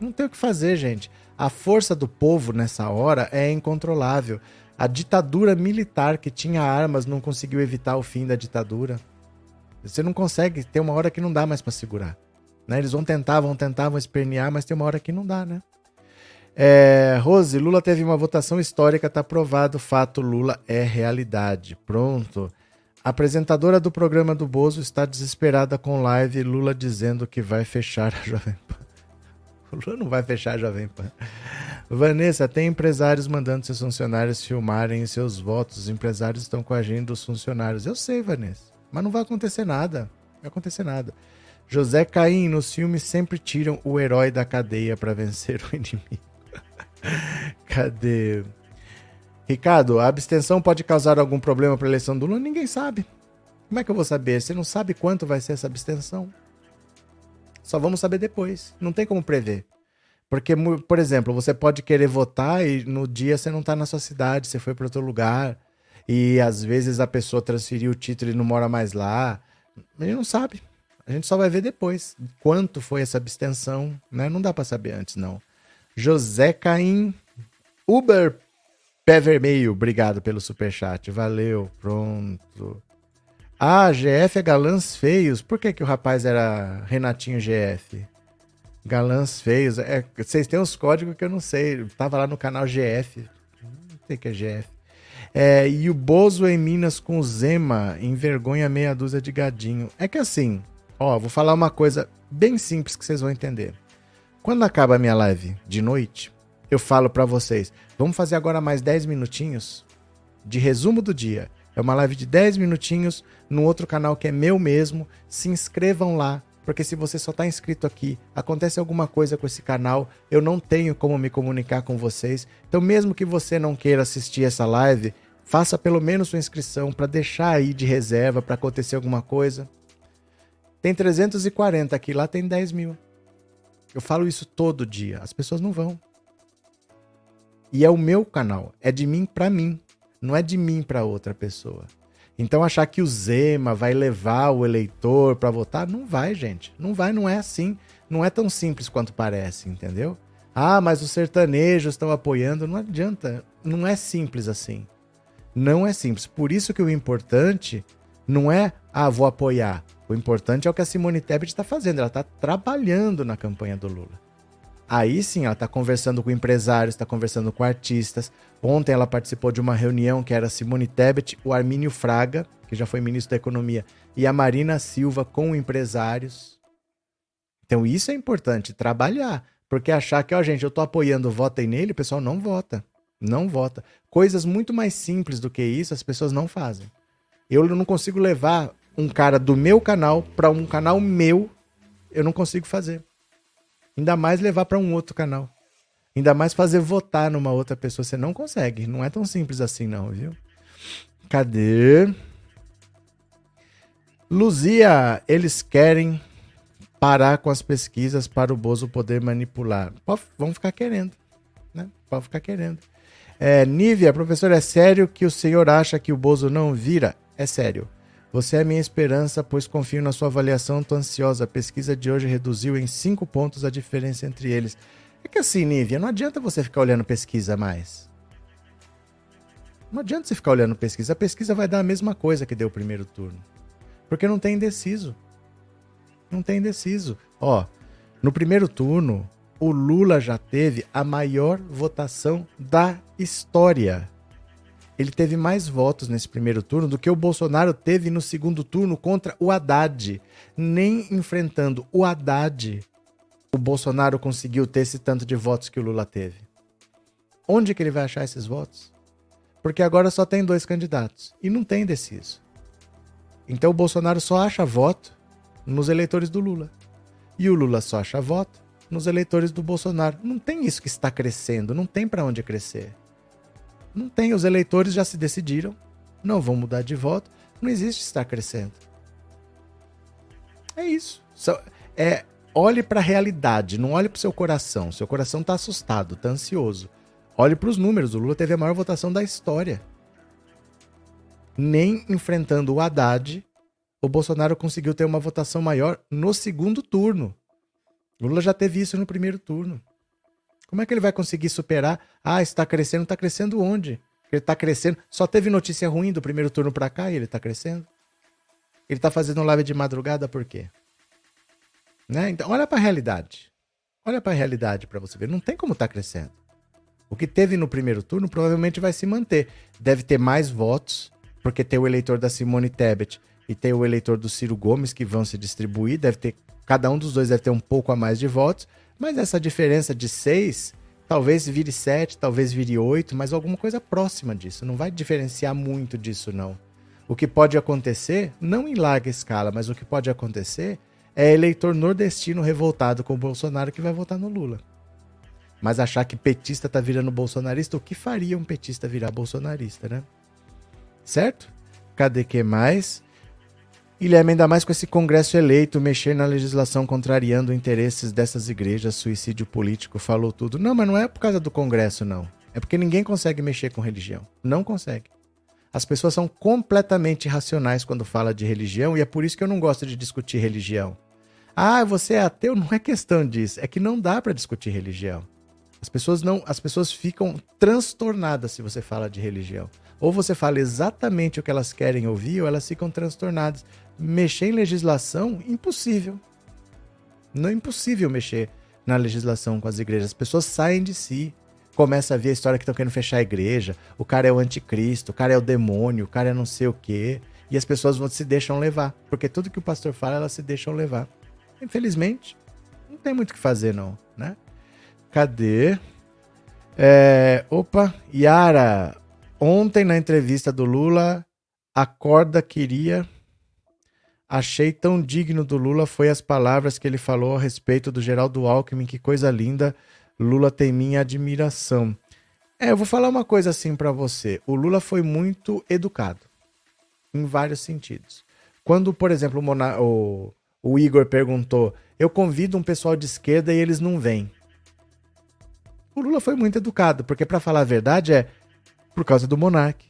[SPEAKER 1] Não tem o que fazer, gente. A força do povo nessa hora é incontrolável. A ditadura militar que tinha armas não conseguiu evitar o fim da ditadura. Você não consegue, tem uma hora que não dá mais para segurar. Né? Eles vão tentar, vão tentar, vão espernear, mas tem uma hora que não dá, né? É, Rose, Lula teve uma votação histórica, tá provado, fato, Lula é realidade. Pronto. A apresentadora do programa do Bozo está desesperada com live Lula dizendo que vai fechar a Jovem Pan. O Lula não vai fechar a Jovem Pan. Vanessa, tem empresários mandando seus funcionários filmarem seus votos. Os empresários estão coagindo os funcionários. Eu sei, Vanessa. Mas não vai acontecer nada. Não vai acontecer nada. José Caim, nos filmes sempre tiram o herói da cadeia para vencer o inimigo. Cadê? Ricardo, a abstenção pode causar algum problema para a eleição do Lula? Ninguém sabe. Como é que eu vou saber? Você não sabe quanto vai ser essa abstenção. Só vamos saber depois. Não tem como prever. Porque, por exemplo, você pode querer votar e no dia você não está na sua cidade, você foi para outro lugar. E às vezes a pessoa transferiu o título e não mora mais lá. Gente não sabe. A gente só vai ver depois quanto foi essa abstenção, né? Não dá para saber antes, não. José Caim, Uber Pé Vermelho, obrigado pelo superchat. Valeu, pronto. Ah, GF é galãs feios. Por que, que o rapaz era Renatinho GF? Galãs feios. É, vocês têm os códigos que eu não sei. tava lá no canal GF. Não sei o que é GF. É, e o Bozo em Minas com Zema envergonha meia dúzia de gadinho. É que assim, ó, vou falar uma coisa bem simples que vocês vão entender. Quando acaba a minha live de noite, eu falo para vocês, vamos fazer agora mais 10 minutinhos de resumo do dia. É uma live de 10 minutinhos no outro canal que é meu mesmo. Se inscrevam lá, porque se você só está inscrito aqui, acontece alguma coisa com esse canal, eu não tenho como me comunicar com vocês. Então, mesmo que você não queira assistir essa live, faça pelo menos sua inscrição para deixar aí de reserva para acontecer alguma coisa. Tem 340 aqui, lá tem 10 mil. Eu falo isso todo dia. As pessoas não vão. E é o meu canal, é de mim para mim, não é de mim para outra pessoa. Então achar que o Zema vai levar o eleitor para votar, não vai, gente. Não vai, não é assim. Não é tão simples quanto parece, entendeu? Ah, mas os sertanejos estão apoiando, não adianta, não é simples assim. Não é simples. Por isso que o importante não é, ah, vou apoiar. O importante é o que a Simone Tebet está fazendo. Ela está trabalhando na campanha do Lula. Aí sim, ela está conversando com empresários, está conversando com artistas. Ontem ela participou de uma reunião que era Simone Tebet, o Armínio Fraga, que já foi ministro da Economia, e a Marina Silva com empresários. Então isso é importante, trabalhar. Porque achar que, ó, gente, eu tô apoiando, votem nele, o pessoal não vota. Não vota. Coisas muito mais simples do que isso, as pessoas não fazem. Eu não consigo levar um cara do meu canal para um canal meu, eu não consigo fazer. Ainda mais levar para um outro canal. Ainda mais fazer votar numa outra pessoa. Você não consegue. Não é tão simples assim, não, viu? Cadê? Luzia, eles querem parar com as pesquisas para o Bozo poder manipular. Vão ficar querendo. Né? Pode ficar querendo. É, Nívia, professor, é sério que o senhor acha que o Bozo não vira? É sério. Você é minha esperança, pois confio na sua avaliação. Tô ansiosa. A pesquisa de hoje reduziu em cinco pontos a diferença entre eles. É que assim, Nívia, não adianta você ficar olhando pesquisa mais. Não adianta você ficar olhando pesquisa. A pesquisa vai dar a mesma coisa que deu o primeiro turno. Porque não tem indeciso. Não tem indeciso. Ó, no primeiro turno, o Lula já teve a maior votação da história ele teve mais votos nesse primeiro turno do que o Bolsonaro teve no segundo turno contra o Haddad. Nem enfrentando o Haddad, o Bolsonaro conseguiu ter esse tanto de votos que o Lula teve. Onde que ele vai achar esses votos? Porque agora só tem dois candidatos e não tem deciso. Então o Bolsonaro só acha voto nos eleitores do Lula. E o Lula só acha voto nos eleitores do Bolsonaro. Não tem isso que está crescendo, não tem para onde crescer. Não tem, os eleitores já se decidiram, não vão mudar de voto, não existe estar crescendo. É isso. É, olhe para a realidade, não olhe para o seu coração. Seu coração está assustado, está ansioso. Olhe para os números. O Lula teve a maior votação da história. Nem enfrentando o Haddad, o Bolsonaro conseguiu ter uma votação maior no segundo turno. O Lula já teve isso no primeiro turno. Como é que ele vai conseguir superar? Ah, está crescendo, está crescendo onde? Ele está crescendo. Só teve notícia ruim do primeiro turno para cá e ele está crescendo. Ele está fazendo live de madrugada por quê? Né? Então, olha para a realidade. Olha para a realidade para você ver. Não tem como estar tá crescendo. O que teve no primeiro turno provavelmente vai se manter. Deve ter mais votos, porque tem o eleitor da Simone Tebet e tem o eleitor do Ciro Gomes que vão se distribuir. Deve ter cada um dos dois deve ter um pouco a mais de votos. Mas essa diferença de 6 talvez vire 7, talvez vire 8, mas alguma coisa próxima disso. Não vai diferenciar muito disso, não. O que pode acontecer, não em larga escala, mas o que pode acontecer é eleitor nordestino revoltado com o Bolsonaro que vai votar no Lula. Mas achar que petista tá virando bolsonarista, o que faria um petista virar bolsonarista, né? Certo? Cadê que mais? Guilherme, ainda mais com esse Congresso eleito, mexer na legislação contrariando interesses dessas igrejas, suicídio político, falou tudo. Não, mas não é por causa do Congresso, não. É porque ninguém consegue mexer com religião. Não consegue. As pessoas são completamente irracionais quando fala de religião e é por isso que eu não gosto de discutir religião. Ah, você é ateu? Não é questão disso. É que não dá para discutir religião. As pessoas não, as pessoas ficam transtornadas se você fala de religião. Ou você fala exatamente o que elas querem ouvir, ou elas ficam transtornadas mexer em legislação, impossível. Não é impossível mexer na legislação com as igrejas. As pessoas saem de si. Começa a ver a história que estão querendo fechar a igreja. O cara é o anticristo, o cara é o demônio, o cara é não sei o quê. E as pessoas vão, se deixam levar. Porque tudo que o pastor fala, elas se deixam levar. Infelizmente, não tem muito o que fazer, não, né? Cadê? É, opa, Yara. Ontem na entrevista do Lula, a corda queria Achei tão digno do Lula foi as palavras que ele falou a respeito do Geraldo Alckmin, que coisa linda. Lula tem minha admiração. É, eu vou falar uma coisa assim para você. O Lula foi muito educado em vários sentidos. Quando, por exemplo, o, o, o Igor perguntou: "Eu convido um pessoal de esquerda e eles não vêm". O Lula foi muito educado, porque para falar a verdade é por causa do Monark,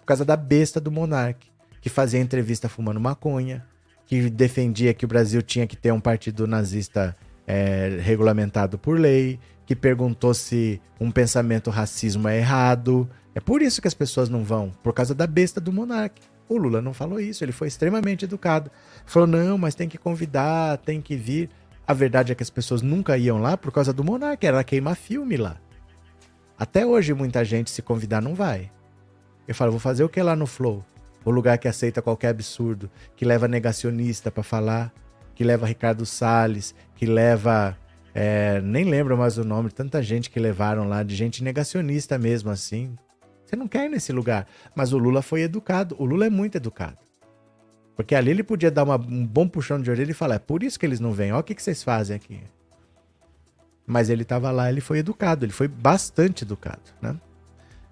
[SPEAKER 1] por causa da besta do Monark, que fazia entrevista fumando maconha, que defendia que o Brasil tinha que ter um partido nazista é, regulamentado por lei, que perguntou se um pensamento racismo é errado. É por isso que as pessoas não vão, por causa da besta do monarca. O Lula não falou isso, ele foi extremamente educado. Falou: não, mas tem que convidar, tem que vir. A verdade é que as pessoas nunca iam lá por causa do Monark, era queimar filme lá. Até hoje muita gente se convidar não vai. Eu falo, vou fazer o que lá no Flow? O lugar que aceita qualquer absurdo, que leva negacionista para falar, que leva Ricardo Salles, que leva é, nem lembro mais o nome, tanta gente que levaram lá, de gente negacionista mesmo assim. Você não quer ir nesse lugar. Mas o Lula foi educado. O Lula é muito educado. Porque ali ele podia dar uma, um bom puxão de orelha e falar: é por isso que eles não vêm, olha o que, que vocês fazem aqui. Mas ele estava lá, ele foi educado, ele foi bastante educado, né?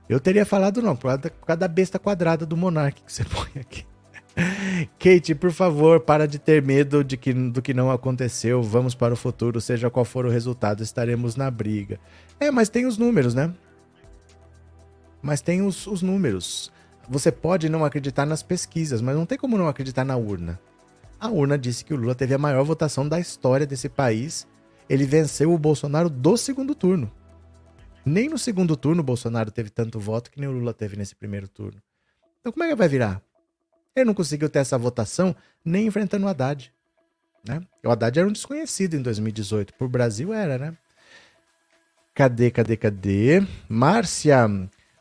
[SPEAKER 1] Eu teria falado não, por causa, da, besta quadrada do monarca que você põe aqui. Kate, por favor, para de ter medo de que, do que não aconteceu. Vamos para o futuro, seja qual for o resultado, estaremos na briga. É, mas tem os números, né? Mas tem os, os números. Você pode não acreditar nas pesquisas, mas não tem como não acreditar na urna. A urna disse que o Lula teve a maior votação da história desse país. Ele venceu o Bolsonaro do segundo turno. Nem no segundo turno o Bolsonaro teve tanto voto que nem o Lula teve nesse primeiro turno. Então como é que vai virar? Ele não conseguiu ter essa votação nem enfrentando o Haddad. Né? O Haddad era um desconhecido em 2018. Por Brasil era, né? Cadê, cadê, cadê? Márcia,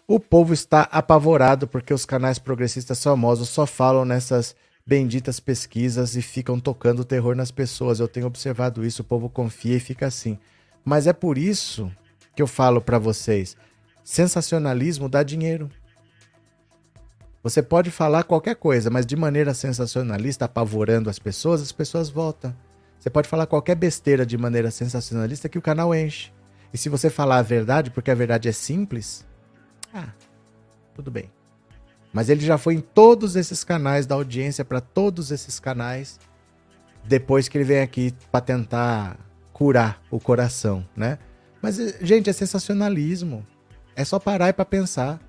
[SPEAKER 1] o povo está apavorado porque os canais progressistas famosos só falam nessas benditas pesquisas e ficam tocando terror nas pessoas. Eu tenho observado isso, o povo confia e fica assim. Mas é por isso que eu falo para vocês: sensacionalismo dá dinheiro. Você pode falar qualquer coisa, mas de maneira sensacionalista, apavorando as pessoas, as pessoas votam. Você pode falar qualquer besteira de maneira sensacionalista que o canal enche. E se você falar a verdade, porque a verdade é simples, ah, tudo bem. Mas ele já foi em todos esses canais, da audiência para todos esses canais, depois que ele vem aqui para tentar curar o coração, né? Mas, gente, é sensacionalismo. É só parar e para pensar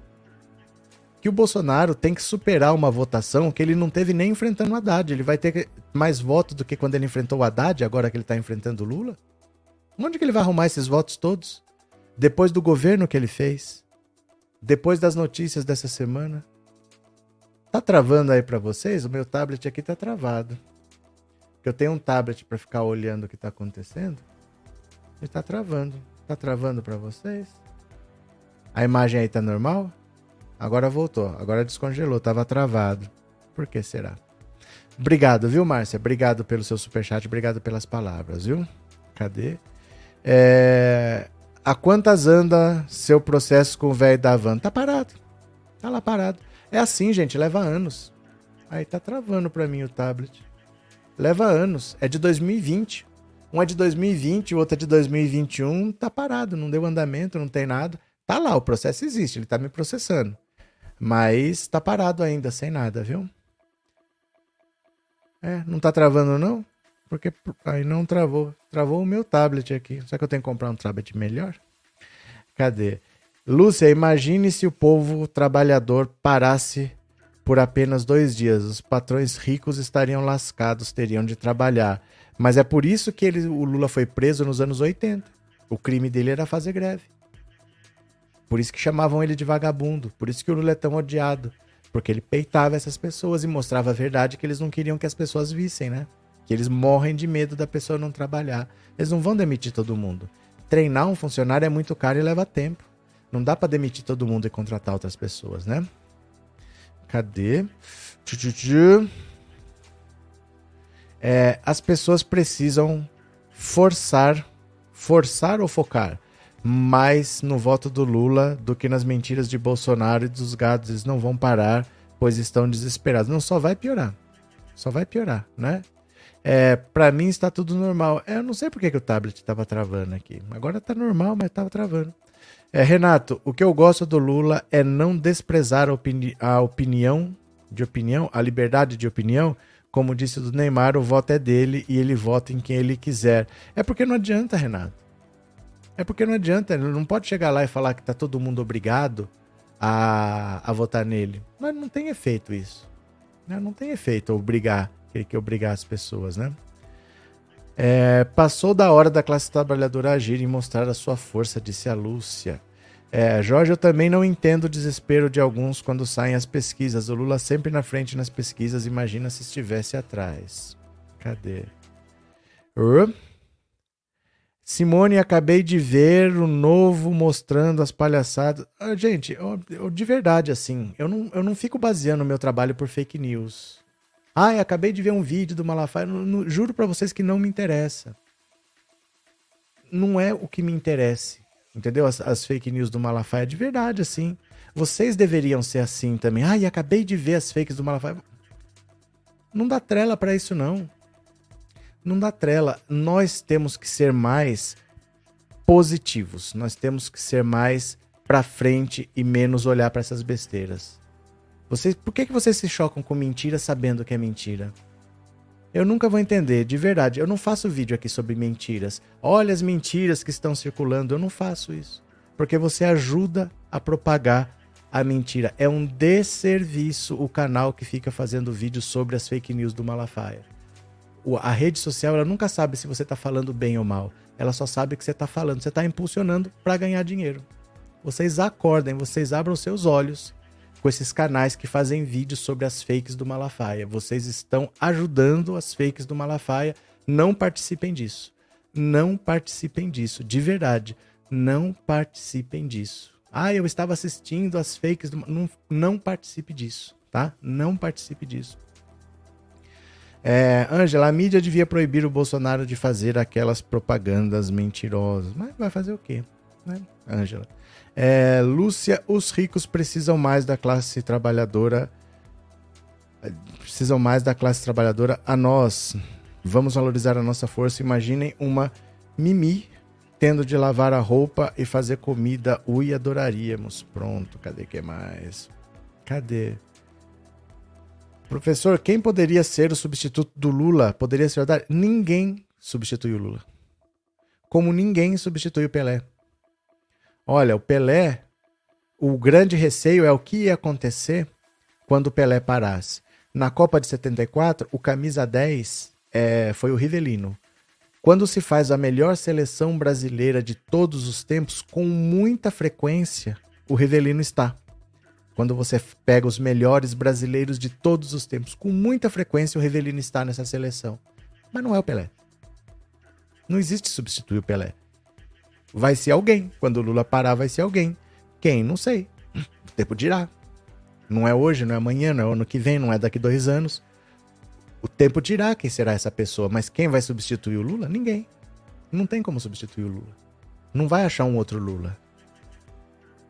[SPEAKER 1] que o Bolsonaro tem que superar uma votação que ele não teve nem enfrentando o Haddad. Ele vai ter mais votos do que quando ele enfrentou o Haddad, agora que ele está enfrentando o Lula? Onde que ele vai arrumar esses votos todos? Depois do governo que ele fez? Depois das notícias dessa semana? Tá travando aí para vocês? O meu tablet aqui tá travado. Eu tenho um tablet para ficar olhando o que tá acontecendo. Ele tá travando. Tá travando para vocês? A imagem aí tá normal? Agora voltou. Agora descongelou. Tava travado. Por que será? Obrigado, viu, Márcia? Obrigado pelo seu superchat. Obrigado pelas palavras, viu? Cadê? É... A quantas anda seu processo com o velho da van? Tá parado. Tá lá parado. É assim, gente. Leva anos. Aí tá travando pra mim o tablet. Leva anos. É de 2020. Um é de 2020, o outro é de 2021. Tá parado. Não deu andamento, não tem nada. Tá lá, o processo existe. Ele tá me processando. Mas tá parado ainda, sem nada, viu? É, não tá travando não? Porque aí não travou. Travou o meu tablet aqui. Será que eu tenho que comprar um tablet melhor? Cadê? Lúcia, imagine se o povo trabalhador parasse por apenas dois dias. Os patrões ricos estariam lascados, teriam de trabalhar. Mas é por isso que ele, o Lula foi preso nos anos 80. O crime dele era fazer greve. Por isso que chamavam ele de vagabundo. Por isso que o Lula é tão odiado. Porque ele peitava essas pessoas e mostrava a verdade que eles não queriam que as pessoas vissem, né? Que eles morrem de medo da pessoa não trabalhar. Eles não vão demitir todo mundo. Treinar um funcionário é muito caro e leva tempo. Não dá para demitir todo mundo e contratar outras pessoas, né? Cadê? É, as pessoas precisam forçar, forçar ou focar mais no voto do Lula do que nas mentiras de Bolsonaro e dos gados. Eles não vão parar, pois estão desesperados. Não, só vai piorar. Só vai piorar, né? É, para mim está tudo normal. É, eu não sei por que, o tablet estava travando aqui. Agora tá normal, mas estava travando. É, Renato, o que eu gosto do Lula é não desprezar a, opini a opinião de opinião, a liberdade de opinião. Como disse do Neymar, o voto é dele e ele vota em quem ele quiser. É porque não adianta, Renato. É porque não adianta, ele não pode chegar lá e falar que tá todo mundo obrigado a, a votar nele. Mas não tem efeito isso. Né? Não tem efeito obrigar, que, que obrigar as pessoas, né? É, passou da hora da classe trabalhadora agir e mostrar a sua força, disse a Lúcia. É, Jorge, eu também não entendo o desespero de alguns quando saem as pesquisas. O Lula sempre na frente nas pesquisas, imagina se estivesse atrás. Cadê? Uh. Simone, acabei de ver o novo mostrando as palhaçadas. Ah, gente, eu, eu, de verdade, assim, eu não, eu não fico baseando o meu trabalho por fake news. Ah, acabei de ver um vídeo do Malafaia. Juro para vocês que não me interessa. Não é o que me interessa. Entendeu? As, as, fake news do Malafaia de verdade, assim. Vocês deveriam ser assim também. Ah, acabei de ver as fakes do Malafaia. Não dá trela para isso, não não dá trela. Nós temos que ser mais positivos. Nós temos que ser mais para frente e menos olhar para essas besteiras. Vocês, por que, que vocês se chocam com mentira sabendo que é mentira? Eu nunca vou entender, de verdade. Eu não faço vídeo aqui sobre mentiras. Olha as mentiras que estão circulando. Eu não faço isso. Porque você ajuda a propagar a mentira. É um desserviço o canal que fica fazendo vídeos sobre as fake news do Malafaia a rede social ela nunca sabe se você está falando bem ou mal. Ela só sabe que você está falando. Você está impulsionando para ganhar dinheiro. Vocês acordem, vocês abram seus olhos com esses canais que fazem vídeos sobre as fakes do Malafaia. Vocês estão ajudando as fakes do Malafaia. Não participem disso. Não participem disso. De verdade. Não participem disso. Ah, eu estava assistindo as fakes do. Não, não participe disso, tá? Não participe disso. É, Ângela, a mídia devia proibir o Bolsonaro de fazer aquelas propagandas mentirosas. Mas vai fazer o quê? Né, Ângela? É, Lúcia, os ricos precisam mais da classe trabalhadora. Precisam mais da classe trabalhadora. A nós, vamos valorizar a nossa força. Imaginem uma Mimi tendo de lavar a roupa e fazer comida. Ui, adoraríamos. Pronto, cadê que mais? Cadê? Professor, quem poderia ser o substituto do Lula? Poderia ser o Ninguém substitui o Lula. Como ninguém substitui o Pelé. Olha, o Pelé, o grande receio é o que ia acontecer quando o Pelé parasse. Na Copa de 74, o camisa 10 é, foi o Rivelino. Quando se faz a melhor seleção brasileira de todos os tempos, com muita frequência, o Rivelino está. Quando você pega os melhores brasileiros de todos os tempos, com muita frequência o Revelino está nessa seleção. Mas não é o Pelé. Não existe substituir o Pelé. Vai ser alguém. Quando o Lula parar, vai ser alguém. Quem? Não sei. O tempo dirá. Não é hoje, não é amanhã, não é ano que vem, não é daqui dois anos. O tempo dirá quem será essa pessoa, mas quem vai substituir o Lula? Ninguém. Não tem como substituir o Lula. Não vai achar um outro Lula.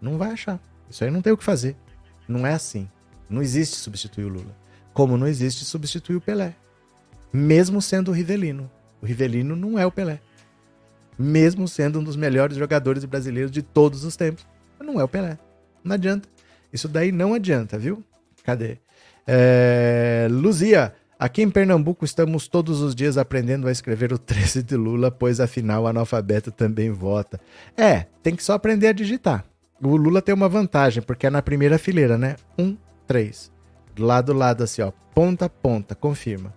[SPEAKER 1] Não vai achar. Isso aí não tem o que fazer. Não é assim. Não existe substituir o Lula. Como não existe substituir o Pelé. Mesmo sendo o Rivelino. O Rivelino não é o Pelé. Mesmo sendo um dos melhores jogadores brasileiros de todos os tempos. Não é o Pelé. Não adianta. Isso daí não adianta, viu? Cadê? É... Luzia, aqui em Pernambuco estamos todos os dias aprendendo a escrever o 13 de Lula, pois afinal o analfabeto também vota. É, tem que só aprender a digitar. O Lula tem uma vantagem, porque é na primeira fileira, né? Um, três. Lado a lado, assim, ó. Ponta a ponta, confirma.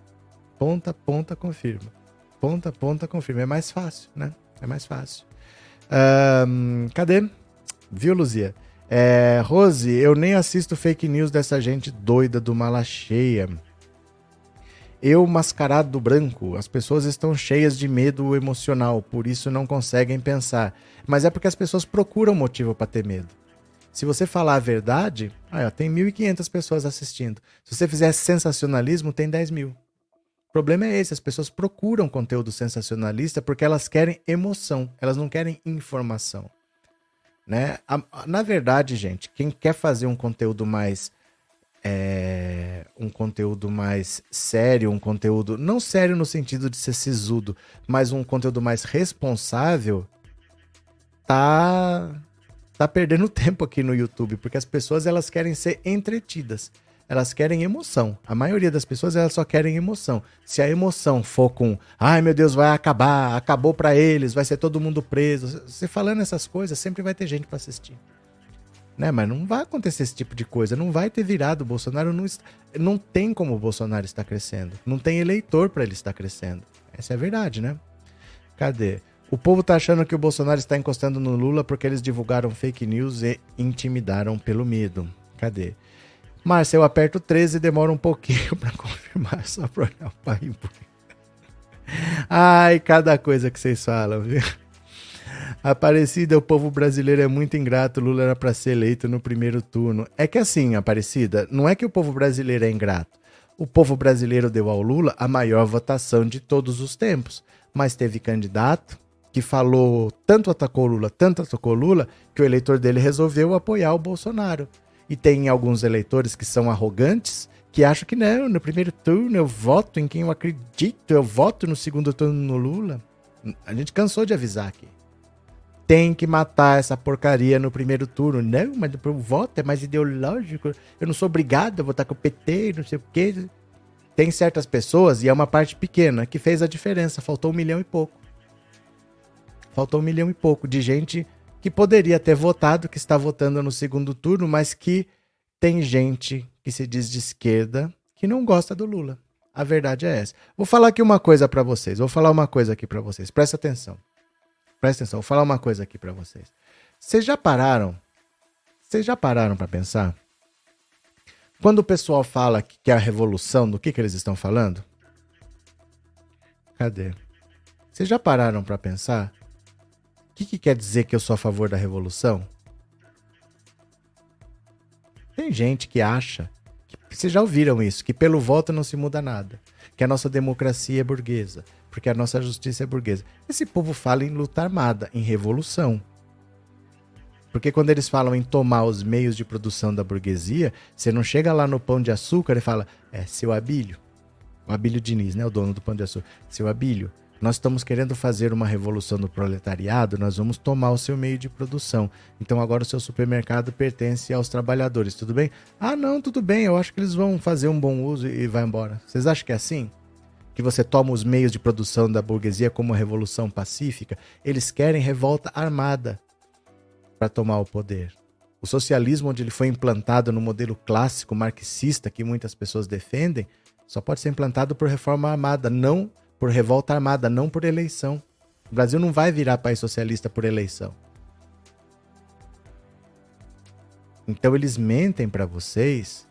[SPEAKER 1] Ponta a ponta, confirma. Ponta a ponta, confirma. É mais fácil, né? É mais fácil. Um, cadê? Viu, Luzia? É, Rose, eu nem assisto fake news dessa gente doida do mala cheia. Eu mascarado do branco, as pessoas estão cheias de medo emocional, por isso não conseguem pensar. Mas é porque as pessoas procuram motivo para ter medo. Se você falar a verdade, ah, ó, tem 1.500 pessoas assistindo. Se você fizer sensacionalismo, tem 10 mil. Problema é esse: as pessoas procuram conteúdo sensacionalista porque elas querem emoção, elas não querem informação. Né? Na verdade, gente, quem quer fazer um conteúdo mais é, um conteúdo mais sério, um conteúdo não sério no sentido de ser sisudo, mas um conteúdo mais responsável, tá tá perdendo tempo aqui no YouTube, porque as pessoas elas querem ser entretidas. Elas querem emoção. A maioria das pessoas elas só querem emoção. Se a emoção for com, ai meu Deus, vai acabar, acabou para eles, vai ser todo mundo preso. Você falando essas coisas, sempre vai ter gente para assistir. Né? Mas não vai acontecer esse tipo de coisa. Não vai ter virado. O Bolsonaro não, não tem como o Bolsonaro estar crescendo. Não tem eleitor para ele estar crescendo. Essa é a verdade, né? Cadê? O povo tá achando que o Bolsonaro está encostando no Lula porque eles divulgaram fake news e intimidaram pelo medo. Cadê? Márcia, eu aperto 13 e demora um pouquinho para confirmar, só para olhar o pai. Ai, cada coisa que vocês falam, viu? Aparecida, o povo brasileiro é muito ingrato. Lula era para ser eleito no primeiro turno. É que assim, Aparecida, não é que o povo brasileiro é ingrato. O povo brasileiro deu ao Lula a maior votação de todos os tempos. Mas teve candidato que falou, tanto atacou Lula, tanto atacou Lula, que o eleitor dele resolveu apoiar o Bolsonaro. E tem alguns eleitores que são arrogantes, que acham que não, no primeiro turno eu voto em quem eu acredito, eu voto no segundo turno no Lula. A gente cansou de avisar aqui tem que matar essa porcaria no primeiro turno. Não, mas o voto é mais ideológico. Eu não sou obrigado a votar com o PT, não sei o quê. Tem certas pessoas, e é uma parte pequena, que fez a diferença. Faltou um milhão e pouco. Faltou um milhão e pouco de gente que poderia ter votado, que está votando no segundo turno, mas que tem gente que se diz de esquerda que não gosta do Lula. A verdade é essa. Vou falar aqui uma coisa para vocês. Vou falar uma coisa aqui para vocês. Presta atenção. Presta atenção, vou falar uma coisa aqui para vocês. Vocês já pararam? Vocês já pararam para pensar? Quando o pessoal fala que é a revolução, do que, que eles estão falando? Cadê? Vocês já pararam para pensar? O que, que quer dizer que eu sou a favor da revolução? Tem gente que acha, que, vocês já ouviram isso, que pelo voto não se muda nada, que a nossa democracia é burguesa, porque a nossa justiça é burguesa. Esse povo fala em luta armada, em revolução. Porque quando eles falam em tomar os meios de produção da burguesia, você não chega lá no Pão de Açúcar e fala, é, seu Abílio, o Abílio Diniz, né, o dono do Pão de Açúcar, seu Abílio, nós estamos querendo fazer uma revolução do proletariado, nós vamos tomar o seu meio de produção. Então agora o seu supermercado pertence aos trabalhadores, tudo bem? Ah, não, tudo bem, eu acho que eles vão fazer um bom uso e vai embora. Vocês acham que é assim? que você toma os meios de produção da burguesia como revolução pacífica, eles querem revolta armada para tomar o poder. O socialismo, onde ele foi implantado no modelo clássico marxista que muitas pessoas defendem, só pode ser implantado por reforma armada, não por revolta armada, não por eleição. O Brasil não vai virar país socialista por eleição. Então eles mentem para vocês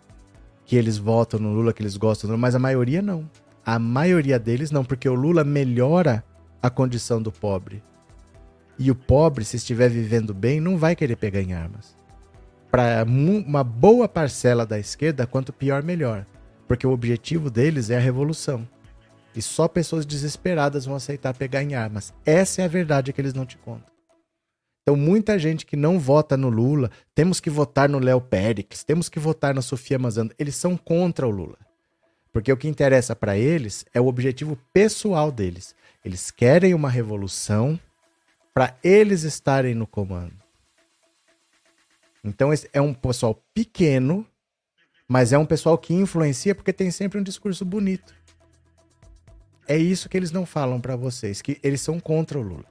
[SPEAKER 1] que eles votam no Lula, que eles gostam do Lula, mas a maioria não. A maioria deles não, porque o Lula melhora a condição do pobre. E o pobre, se estiver vivendo bem, não vai querer pegar em armas. Para uma boa parcela da esquerda, quanto pior, melhor. Porque o objetivo deles é a revolução. E só pessoas desesperadas vão aceitar pegar em armas. Essa é a verdade que eles não te contam. Então, muita gente que não vota no Lula, temos que votar no Léo Périx, temos que votar na Sofia Mazando, eles são contra o Lula. Porque o que interessa para eles é o objetivo pessoal deles. Eles querem uma revolução para eles estarem no comando. Então é um pessoal pequeno, mas é um pessoal que influencia porque tem sempre um discurso bonito. É isso que eles não falam para vocês, que eles são contra o Lula.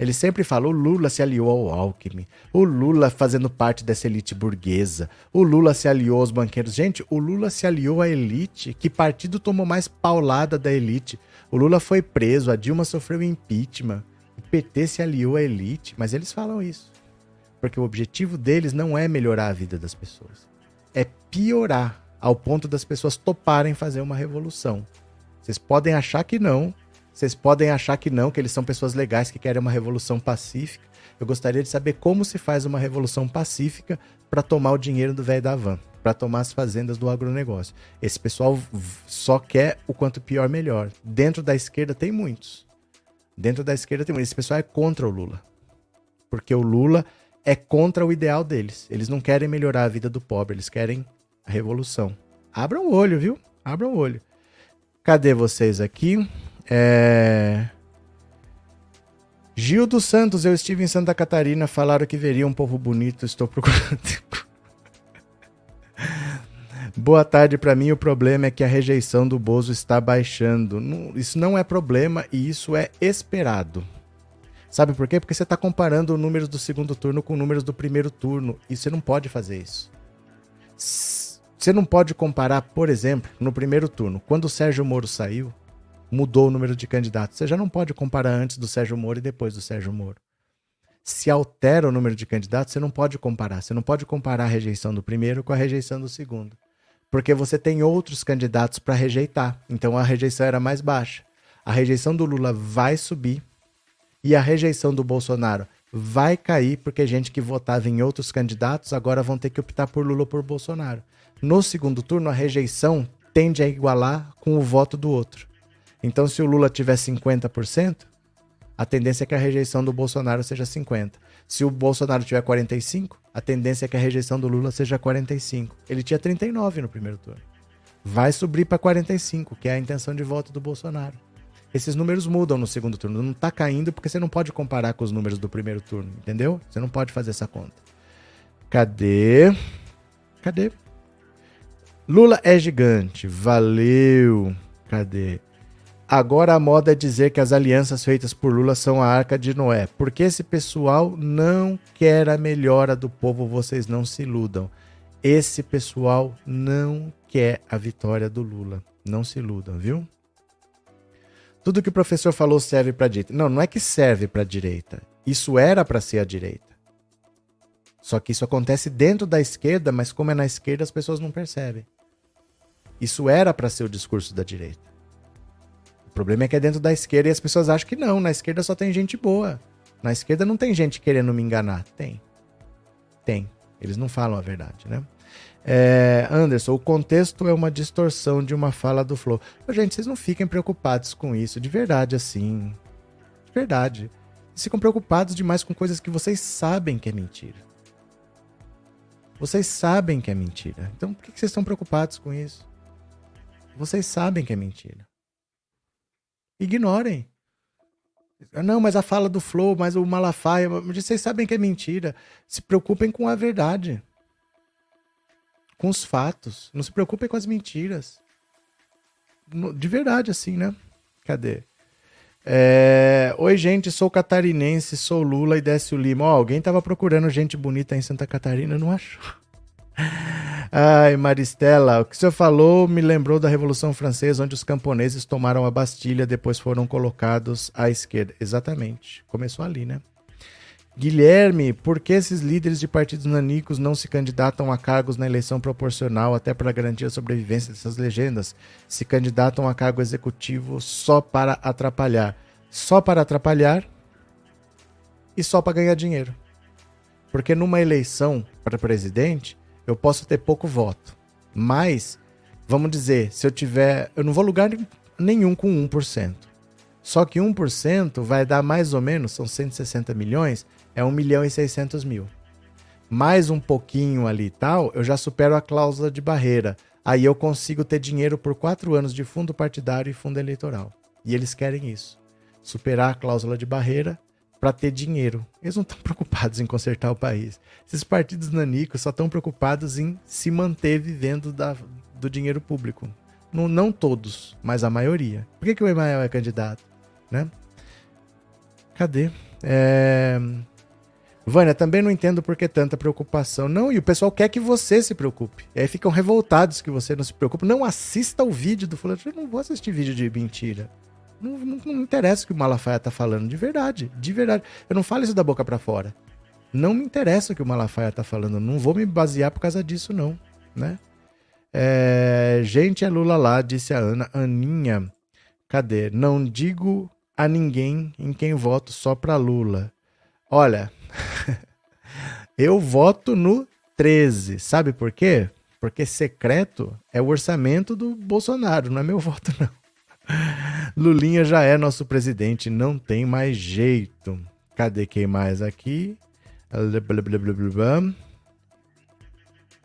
[SPEAKER 1] Ele sempre fala: o Lula se aliou ao Alckmin, o Lula fazendo parte dessa elite burguesa, o Lula se aliou aos banqueiros. Gente, o Lula se aliou à elite. Que partido tomou mais paulada da elite? O Lula foi preso, a Dilma sofreu impeachment, o PT se aliou à elite, mas eles falam isso. Porque o objetivo deles não é melhorar a vida das pessoas, é piorar ao ponto das pessoas toparem fazer uma revolução. Vocês podem achar que não, vocês podem achar que não, que eles são pessoas legais que querem uma revolução pacífica. Eu gostaria de saber como se faz uma revolução pacífica para tomar o dinheiro do velho da van, para tomar as fazendas do agronegócio. Esse pessoal só quer o quanto pior melhor. Dentro da esquerda tem muitos. Dentro da esquerda tem muitos. Esse pessoal é contra o Lula. Porque o Lula é contra o ideal deles. Eles não querem melhorar a vida do pobre, eles querem a revolução. Abram o olho, viu? Abram o olho. Cadê vocês aqui? É... Gil dos Santos, eu estive em Santa Catarina, falaram que veria um povo bonito, estou procurando. Boa tarde para mim. O problema é que a rejeição do Bozo está baixando. isso não é problema e isso é esperado. Sabe por quê? Porque você está comparando números do segundo turno com números do primeiro turno e você não pode fazer isso. Você não pode comparar, por exemplo, no primeiro turno, quando o Sérgio Moro saiu, mudou o número de candidatos. Você já não pode comparar antes do Sérgio Moro e depois do Sérgio Moro. Se altera o número de candidatos, você não pode comparar. Você não pode comparar a rejeição do primeiro com a rejeição do segundo. Porque você tem outros candidatos para rejeitar. Então a rejeição era mais baixa. A rejeição do Lula vai subir e a rejeição do Bolsonaro vai cair, porque gente que votava em outros candidatos agora vão ter que optar por Lula ou por Bolsonaro. No segundo turno, a rejeição tende a igualar com o voto do outro. Então, se o Lula tiver 50%, a tendência é que a rejeição do Bolsonaro seja 50%. Se o Bolsonaro tiver 45%, a tendência é que a rejeição do Lula seja 45%. Ele tinha 39% no primeiro turno. Vai subir para 45%, que é a intenção de voto do Bolsonaro. Esses números mudam no segundo turno. Não está caindo porque você não pode comparar com os números do primeiro turno, entendeu? Você não pode fazer essa conta. Cadê? Cadê? Lula é gigante. Valeu. Cadê? Agora a moda é dizer que as alianças feitas por Lula são a arca de Noé. Porque esse pessoal não quer a melhora do povo, vocês não se iludam. Esse pessoal não quer a vitória do Lula. Não se iludam, viu? Tudo que o professor falou serve para a direita. Não, não é que serve para a direita. Isso era para ser a direita. Só que isso acontece dentro da esquerda, mas como é na esquerda, as pessoas não percebem. Isso era para ser o discurso da direita. O problema é que é dentro da esquerda e as pessoas acham que não. Na esquerda só tem gente boa. Na esquerda não tem gente querendo me enganar. Tem. Tem. Eles não falam a verdade, né? É, Anderson, o contexto é uma distorção de uma fala do Flow. Gente, vocês não fiquem preocupados com isso, de verdade, assim. De verdade. Vocês ficam preocupados demais com coisas que vocês sabem que é mentira. Vocês sabem que é mentira. Então por que vocês estão preocupados com isso? Vocês sabem que é mentira. Ignorem. Não, mas a fala do Flow, mas o Malafaia, vocês sabem que é mentira. Se preocupem com a verdade. Com os fatos. Não se preocupem com as mentiras. De verdade, assim, né? Cadê? É... Oi, gente, sou catarinense, sou Lula e Décio Lima. Alguém tava procurando gente bonita em Santa Catarina, não achou? Ai, Maristela, o que o senhor falou me lembrou da Revolução Francesa, onde os camponeses tomaram a Bastilha, depois foram colocados à esquerda. Exatamente. Começou ali, né? Guilherme, por que esses líderes de partidos nanicos não se candidatam a cargos na eleição proporcional, até para garantir a sobrevivência dessas legendas? Se candidatam a cargo executivo só para atrapalhar. Só para atrapalhar e só para ganhar dinheiro. Porque numa eleição para presidente, eu posso ter pouco voto. Mas, vamos dizer, se eu tiver. Eu não vou lugar nenhum com 1%. Só que 1% vai dar mais ou menos, são 160 milhões, é 1 milhão e 600 mil. Mais um pouquinho ali e tal, eu já supero a cláusula de barreira. Aí eu consigo ter dinheiro por quatro anos de fundo partidário e fundo eleitoral. E eles querem isso. Superar a cláusula de barreira para ter dinheiro. Eles não estão preocupados em consertar o país. Esses partidos nanicos só estão preocupados em se manter vivendo da, do dinheiro público. Não, não todos, mas a maioria. Por que, que o Emael é candidato? Né? Cadê? É... Vânia, também não entendo por que tanta preocupação. Não, e o pessoal quer que você se preocupe. E aí ficam revoltados que você não se preocupe. Não assista o vídeo do fulano. Eu não vou assistir vídeo de mentira. Não, não, não interessa o que o Malafaia tá falando, de verdade, de verdade. Eu não falo isso da boca para fora. Não me interessa o que o Malafaia tá falando, não vou me basear por causa disso, não, né? É, gente, é Lula lá, disse a Ana. Aninha, cadê? Não digo a ninguém em quem voto só pra Lula. Olha, eu voto no 13. Sabe por quê? Porque secreto é o orçamento do Bolsonaro, não é meu voto, não. Lulinha já é nosso presidente, não tem mais jeito. Cadê quem mais aqui?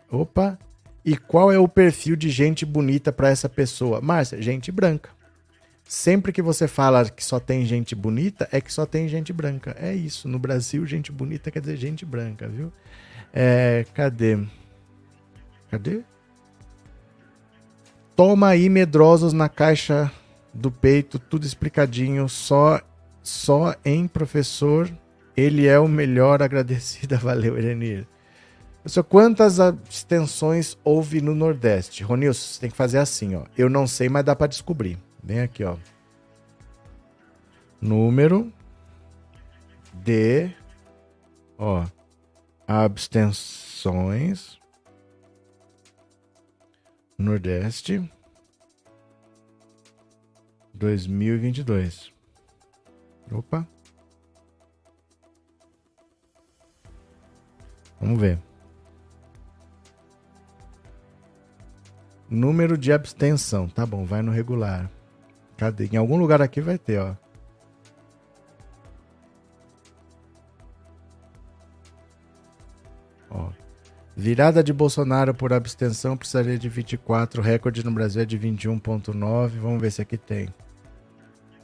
[SPEAKER 1] Opa. E qual é o perfil de gente bonita para essa pessoa? Márcia, gente branca. Sempre que você fala que só tem gente bonita, é que só tem gente branca. É isso. No Brasil, gente bonita quer dizer gente branca, viu? É, cadê? Cadê? Toma aí medrosos na caixa do peito, tudo explicadinho, só só em professor. Ele é o melhor agradecida. Valeu, Erenir. Professor, quantas abstenções houve no Nordeste? Ronilson, você tem que fazer assim, ó. Eu não sei, mas dá para descobrir. Vem aqui, ó. número de ó, abstenções Nordeste 2022. Opa. Vamos ver. Número de abstenção. Tá bom, vai no regular. Cadê? Em algum lugar aqui vai ter, ó. Ó. Virada de Bolsonaro por abstenção precisaria de 24. Recorde no Brasil é de 21,9. Vamos ver se aqui tem.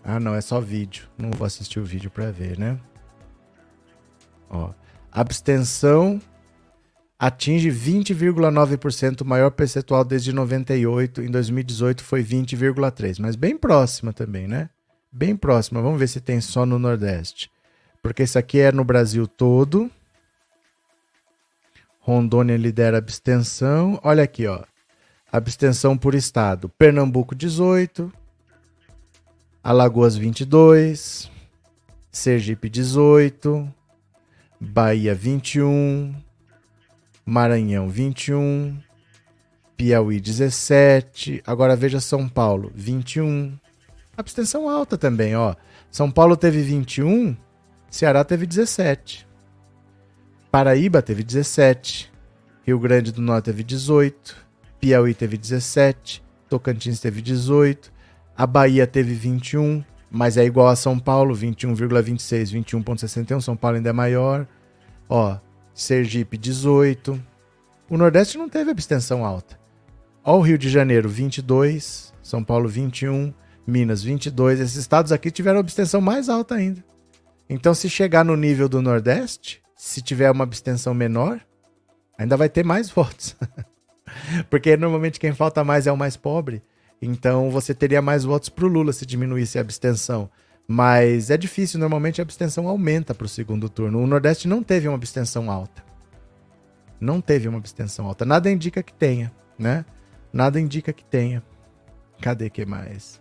[SPEAKER 1] Ah, não, é só vídeo. Não vou assistir o vídeo para ver, né? Ó. Abstenção atinge 20,9%, maior percentual desde 98. Em 2018 foi 20,3%, mas bem próxima também, né? Bem próxima. Vamos ver se tem só no Nordeste. Porque isso aqui é no Brasil todo. Rondônia lidera abstenção. Olha aqui, ó. Abstenção por estado. Pernambuco 18, Alagoas 22, Sergipe 18, Bahia 21, Maranhão 21, Piauí 17. Agora veja São Paulo 21. Abstenção alta também, ó. São Paulo teve 21, Ceará teve 17. Paraíba teve 17. Rio Grande do Norte teve 18. Piauí teve 17. Tocantins teve 18. A Bahia teve 21, mas é igual a São Paulo, 21,26, 21,61. São Paulo ainda é maior. Ó, Sergipe 18. O Nordeste não teve abstenção alta. Ó, o Rio de Janeiro 22, São Paulo 21, Minas 22. Esses estados aqui tiveram abstenção mais alta ainda. Então, se chegar no nível do Nordeste, se tiver uma abstenção menor, ainda vai ter mais votos. Porque normalmente quem falta mais é o mais pobre. Então você teria mais votos para o Lula se diminuísse a abstenção. Mas é difícil, normalmente a abstenção aumenta para o segundo turno. O Nordeste não teve uma abstenção alta. Não teve uma abstenção alta. Nada indica que tenha, né? Nada indica que tenha. Cadê que mais?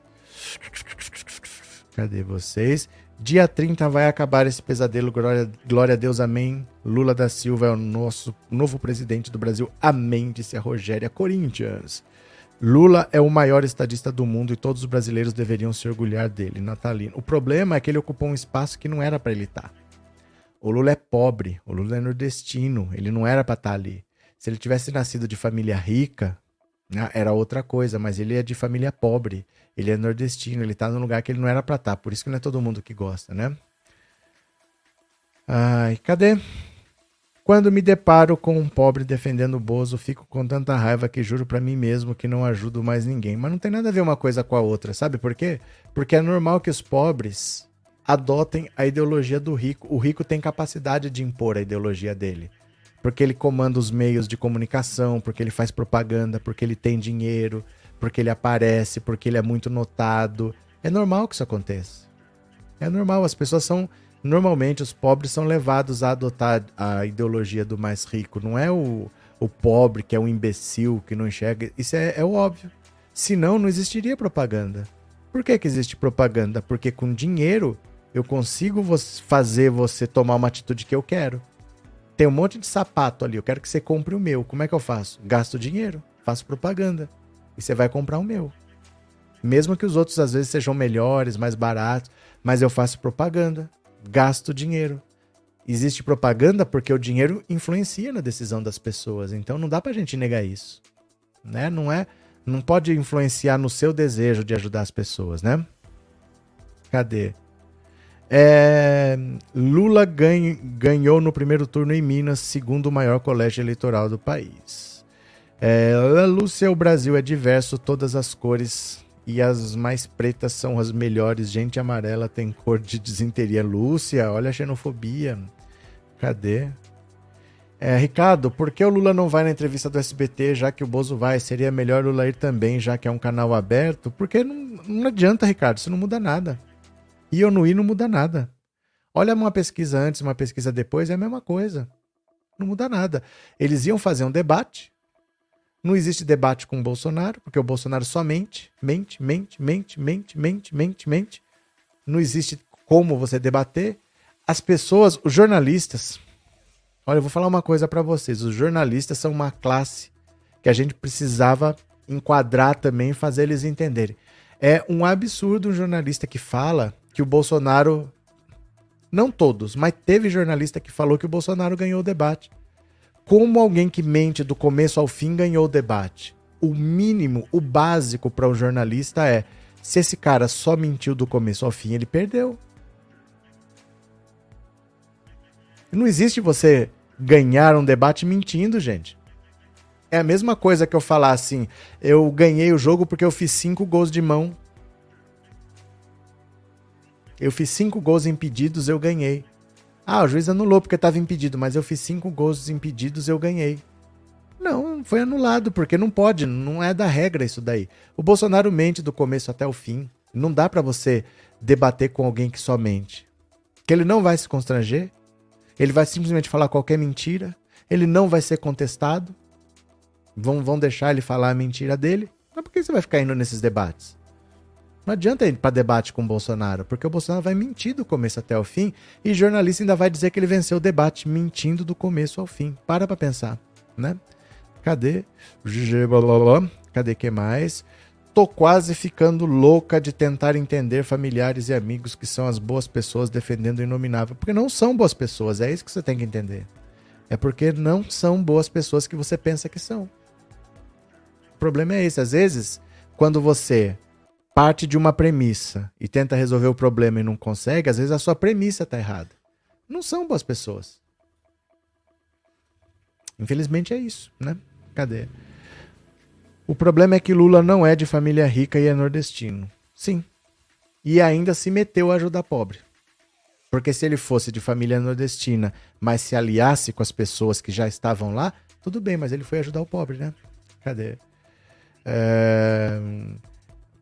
[SPEAKER 1] Cadê vocês? Dia 30 vai acabar esse pesadelo. Glória, glória a Deus, amém. Lula da Silva é o nosso novo presidente do Brasil. Amém, disse a Rogéria Corinthians. Lula é o maior estadista do mundo e todos os brasileiros deveriam se orgulhar dele, Natalino. O problema é que ele ocupou um espaço que não era para ele estar. Tá. O Lula é pobre, o Lula é nordestino, ele não era para estar tá ali. Se ele tivesse nascido de família rica, né, era outra coisa, mas ele é de família pobre, ele é nordestino, ele tá num lugar que ele não era para estar, tá. por isso que não é todo mundo que gosta, né? Ai, cadê? Quando me deparo com um pobre defendendo o Bozo, fico com tanta raiva que juro para mim mesmo que não ajudo mais ninguém. Mas não tem nada a ver uma coisa com a outra, sabe por quê? Porque é normal que os pobres adotem a ideologia do rico. O rico tem capacidade de impor a ideologia dele. Porque ele comanda os meios de comunicação, porque ele faz propaganda, porque ele tem dinheiro, porque ele aparece, porque ele é muito notado. É normal que isso aconteça. É normal, as pessoas são normalmente os pobres são levados a adotar a ideologia do mais rico. Não é o, o pobre que é um imbecil, que não enxerga. Isso é, é óbvio. Senão, não existiria propaganda. Por que, que existe propaganda? Porque com dinheiro eu consigo fazer você tomar uma atitude que eu quero. Tem um monte de sapato ali, eu quero que você compre o meu. Como é que eu faço? Gasto dinheiro, faço propaganda. E você vai comprar o meu. Mesmo que os outros às vezes sejam melhores, mais baratos, mas eu faço propaganda gasto dinheiro. Existe propaganda porque o dinheiro influencia na decisão das pessoas. Então não dá pra gente negar isso. Né? Não é, não pode influenciar no seu desejo de ajudar as pessoas, né? Cadê? É, Lula ganhou no primeiro turno em Minas, segundo maior colégio eleitoral do país. É, Lúcia, o Brasil é diverso, todas as cores e as mais pretas são as melhores. Gente amarela tem cor de desinteria. Lúcia, olha a xenofobia. Cadê? É, Ricardo, por que o Lula não vai na entrevista do SBT, já que o Bozo vai? Seria melhor Lula ir também, já que é um canal aberto? Porque não, não adianta, Ricardo, isso não muda nada. E eu não ir não muda nada. Olha uma pesquisa antes, uma pesquisa depois, é a mesma coisa. Não muda nada. Eles iam fazer um debate, não existe debate com o Bolsonaro, porque o Bolsonaro só mente, mente, mente, mente, mente, mente, mente, mente. Não existe como você debater, as pessoas, os jornalistas. Olha, eu vou falar uma coisa para vocês: os jornalistas são uma classe que a gente precisava enquadrar também fazer eles entenderem. É um absurdo um jornalista que fala que o Bolsonaro. Não todos, mas teve jornalista que falou que o Bolsonaro ganhou o debate. Como alguém que mente do começo ao fim ganhou o debate? O mínimo, o básico para um jornalista é: se esse cara só mentiu do começo ao fim, ele perdeu. Não existe você ganhar um debate mentindo, gente. É a mesma coisa que eu falar assim: eu ganhei o jogo porque eu fiz cinco gols de mão. Eu fiz cinco gols impedidos, eu ganhei. Ah, o juiz anulou porque estava impedido, mas eu fiz cinco gols impedidos, eu ganhei. Não, foi anulado, porque não pode, não é da regra isso daí. O Bolsonaro mente do começo até o fim. Não dá para você debater com alguém que só mente. Que ele não vai se constranger, ele vai simplesmente falar qualquer mentira, ele não vai ser contestado, vão, vão deixar ele falar a mentira dele. Mas por que você vai ficar indo nesses debates? Não adianta ir para debate com o Bolsonaro, porque o Bolsonaro vai mentir do começo até o fim e jornalista ainda vai dizer que ele venceu o debate mentindo do começo ao fim. Para pra pensar, né? Cadê? Cadê que mais? Tô quase ficando louca de tentar entender familiares e amigos que são as boas pessoas defendendo o inominável. Porque não são boas pessoas, é isso que você tem que entender. É porque não são boas pessoas que você pensa que são. O problema é esse. Às vezes, quando você parte de uma premissa e tenta resolver o problema e não consegue, às vezes a sua premissa está errada. Não são boas pessoas. Infelizmente é isso, né? Cadê? O problema é que Lula não é de família rica e é nordestino. Sim. E ainda se meteu a ajudar pobre. Porque se ele fosse de família nordestina, mas se aliasse com as pessoas que já estavam lá, tudo bem, mas ele foi ajudar o pobre, né? Cadê? É...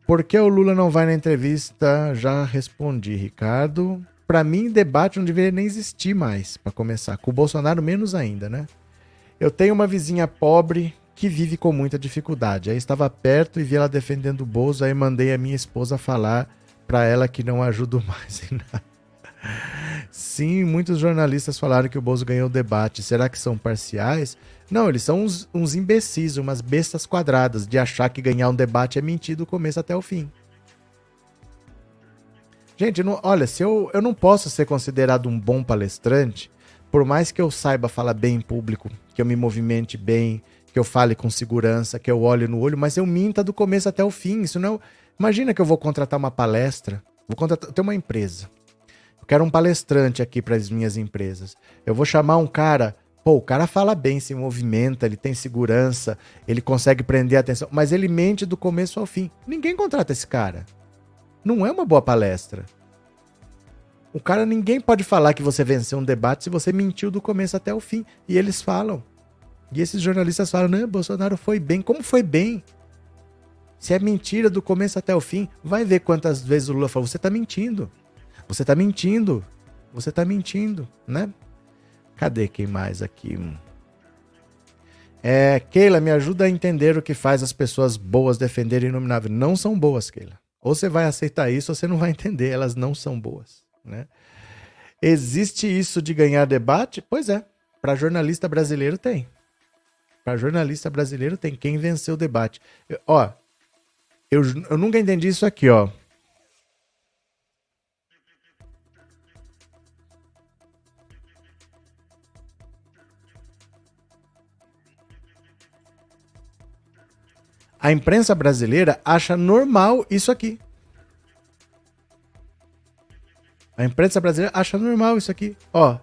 [SPEAKER 1] Por que o Lula não vai na entrevista? Já respondi, Ricardo. Para mim, debate não deveria nem existir mais, para começar. Com o Bolsonaro, menos ainda, né? Eu tenho uma vizinha pobre que vive com muita dificuldade. Aí estava perto e vi ela defendendo o Bozo, aí mandei a minha esposa falar para ela que não ajudo mais em nada. Sim, muitos jornalistas falaram que o Bozo ganhou o debate. Será que são parciais? Não, eles são uns, uns imbecis, umas bestas quadradas de achar que ganhar um debate é mentir do começo até o fim. Gente, não, olha, se eu, eu não posso ser considerado um bom palestrante por mais que eu saiba falar bem em público, que eu me movimente bem, que eu fale com segurança, que eu olhe no olho, mas eu minta do começo até o fim. Isso não. Imagina que eu vou contratar uma palestra, vou contratar, ter uma empresa. Eu quero um palestrante aqui para as minhas empresas. Eu vou chamar um cara, pô, o cara fala bem, se movimenta, ele tem segurança, ele consegue prender a atenção, mas ele mente do começo ao fim. Ninguém contrata esse cara. Não é uma boa palestra. O cara, ninguém pode falar que você venceu um debate se você mentiu do começo até o fim. E eles falam. E esses jornalistas falam: não, Bolsonaro foi bem. Como foi bem? Se é mentira do começo até o fim, vai ver quantas vezes o Lula falou: você está mentindo. Você está mentindo. Você está mentindo, né? Cadê quem mais aqui? É, Keila, me ajuda a entender o que faz as pessoas boas defenderem o inominável. Não são boas, Keila. Ou você vai aceitar isso ou você não vai entender. Elas não são boas. Né? Existe isso de ganhar debate? Pois é, para jornalista brasileiro tem. Para jornalista brasileiro tem quem venceu o debate. Eu, ó, eu, eu nunca entendi isso aqui, ó. A imprensa brasileira acha normal isso aqui. A imprensa brasileira acha normal isso aqui. Ó.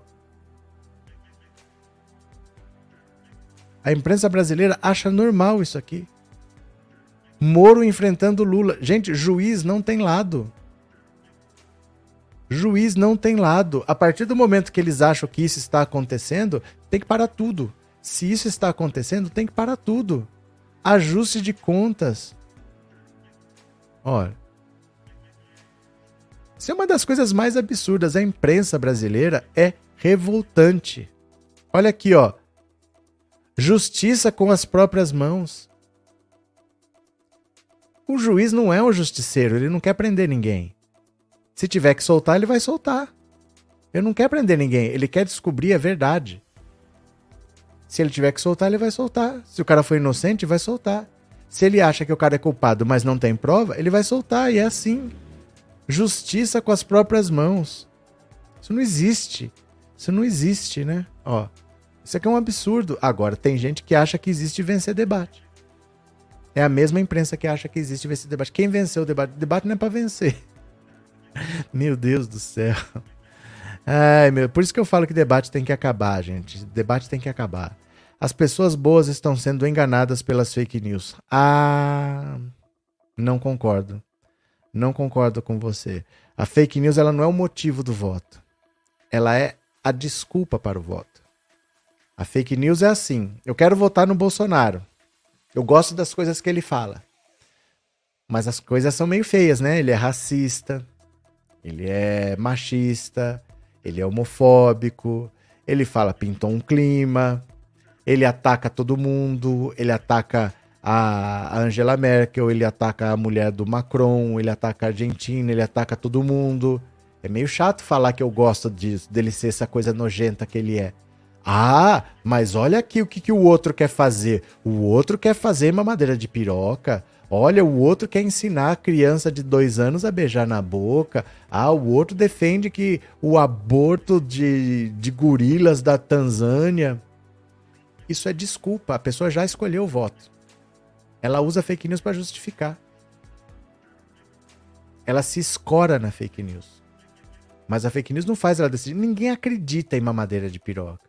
[SPEAKER 1] A imprensa brasileira acha normal isso aqui. Moro enfrentando Lula. Gente, juiz não tem lado. Juiz não tem lado. A partir do momento que eles acham que isso está acontecendo, tem que parar tudo. Se isso está acontecendo, tem que parar tudo. Ajuste de contas. Olha, isso é uma das coisas mais absurdas. A imprensa brasileira é revoltante. Olha aqui, ó. Justiça com as próprias mãos. O juiz não é um justiceiro, ele não quer prender ninguém. Se tiver que soltar, ele vai soltar. Ele não quer prender ninguém, ele quer descobrir a verdade. Se ele tiver que soltar, ele vai soltar. Se o cara for inocente, vai soltar. Se ele acha que o cara é culpado, mas não tem prova, ele vai soltar. E é assim. Justiça com as próprias mãos. Isso não existe. Isso não existe, né? Ó, isso aqui é um absurdo. Agora, tem gente que acha que existe vencer debate. É a mesma imprensa que acha que existe vencer debate. Quem venceu o debate? O debate não é para vencer. Meu Deus do céu. Ai, meu, por isso que eu falo que debate tem que acabar, gente. Debate tem que acabar. As pessoas boas estão sendo enganadas pelas fake news. Ah, não concordo. Não concordo com você. A fake news ela não é o motivo do voto. Ela é a desculpa para o voto. A fake news é assim: eu quero votar no Bolsonaro. Eu gosto das coisas que ele fala. Mas as coisas são meio feias, né? Ele é racista, ele é machista, ele é homofóbico, ele fala pintou um clima, ele ataca todo mundo, ele ataca a Angela Merkel, ele ataca a mulher do Macron, ele ataca a Argentina, ele ataca todo mundo. É meio chato falar que eu gosto disso, dele ser essa coisa nojenta que ele é. Ah, mas olha aqui o que, que o outro quer fazer. O outro quer fazer mamadeira de piroca. Olha, o outro quer ensinar a criança de dois anos a beijar na boca. Ah, o outro defende que o aborto de, de gorilas da Tanzânia. Isso é desculpa. A pessoa já escolheu o voto. Ela usa fake news para justificar. Ela se escora na fake news. Mas a fake news não faz ela decidir. Ninguém acredita em mamadeira de piroca.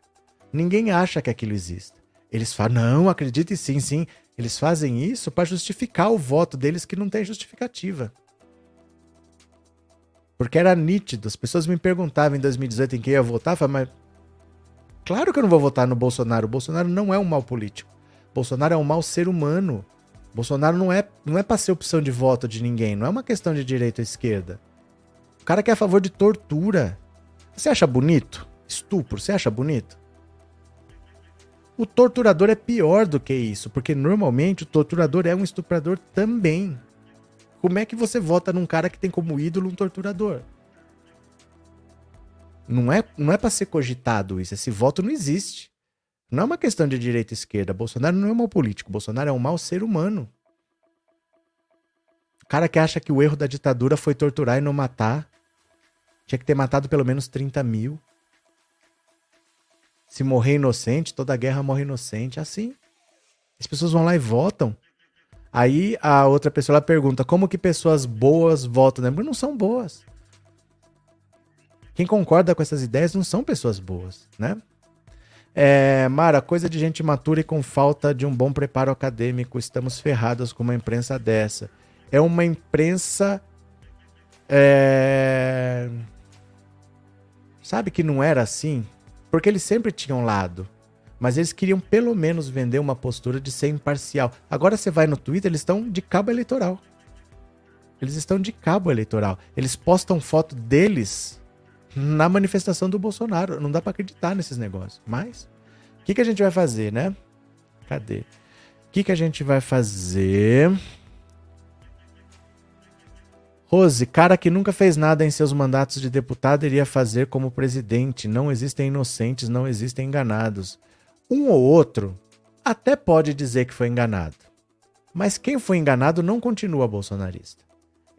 [SPEAKER 1] Ninguém acha que aquilo existe. Eles falam, não, acredite sim, sim. Eles fazem isso para justificar o voto deles que não tem justificativa. Porque era nítido. As pessoas me perguntavam em 2018 em quem ia votar. Eu falava, mas claro que eu não vou votar no Bolsonaro. O Bolsonaro não é um mau político. Bolsonaro é um mau ser humano. Bolsonaro não é, não é para ser opção de voto de ninguém. Não é uma questão de direita ou esquerda. O cara que é a favor de tortura. Você acha bonito? Estupro, você acha bonito? O torturador é pior do que isso, porque normalmente o torturador é um estuprador também. Como é que você vota num cara que tem como ídolo um torturador? Não é, não é para ser cogitado isso. Esse voto não existe. Não é uma questão de direita e esquerda. Bolsonaro não é um mau político. Bolsonaro é um mau ser humano. O cara que acha que o erro da ditadura foi torturar e não matar. Tinha que ter matado pelo menos 30 mil. Se morrer inocente, toda guerra morre inocente. Assim. As pessoas vão lá e votam. Aí a outra pessoa pergunta: como que pessoas boas votam? Né? Não são boas. Quem concorda com essas ideias não são pessoas boas, né? É, Mara, coisa de gente matura e com falta de um bom preparo acadêmico. Estamos ferrados com uma imprensa dessa. É uma imprensa. É... Sabe que não era assim? Porque eles sempre tinham lado. Mas eles queriam pelo menos vender uma postura de ser imparcial. Agora você vai no Twitter, eles estão de cabo eleitoral. Eles estão de cabo eleitoral. Eles postam foto deles na manifestação do Bolsonaro. Não dá para acreditar nesses negócios. Mas, o que, que a gente vai fazer, né? Cadê? O que, que a gente vai fazer? Rose, cara que nunca fez nada em seus mandatos de deputado iria fazer como presidente. Não existem inocentes, não existem enganados. Um ou outro até pode dizer que foi enganado. Mas quem foi enganado não continua bolsonarista.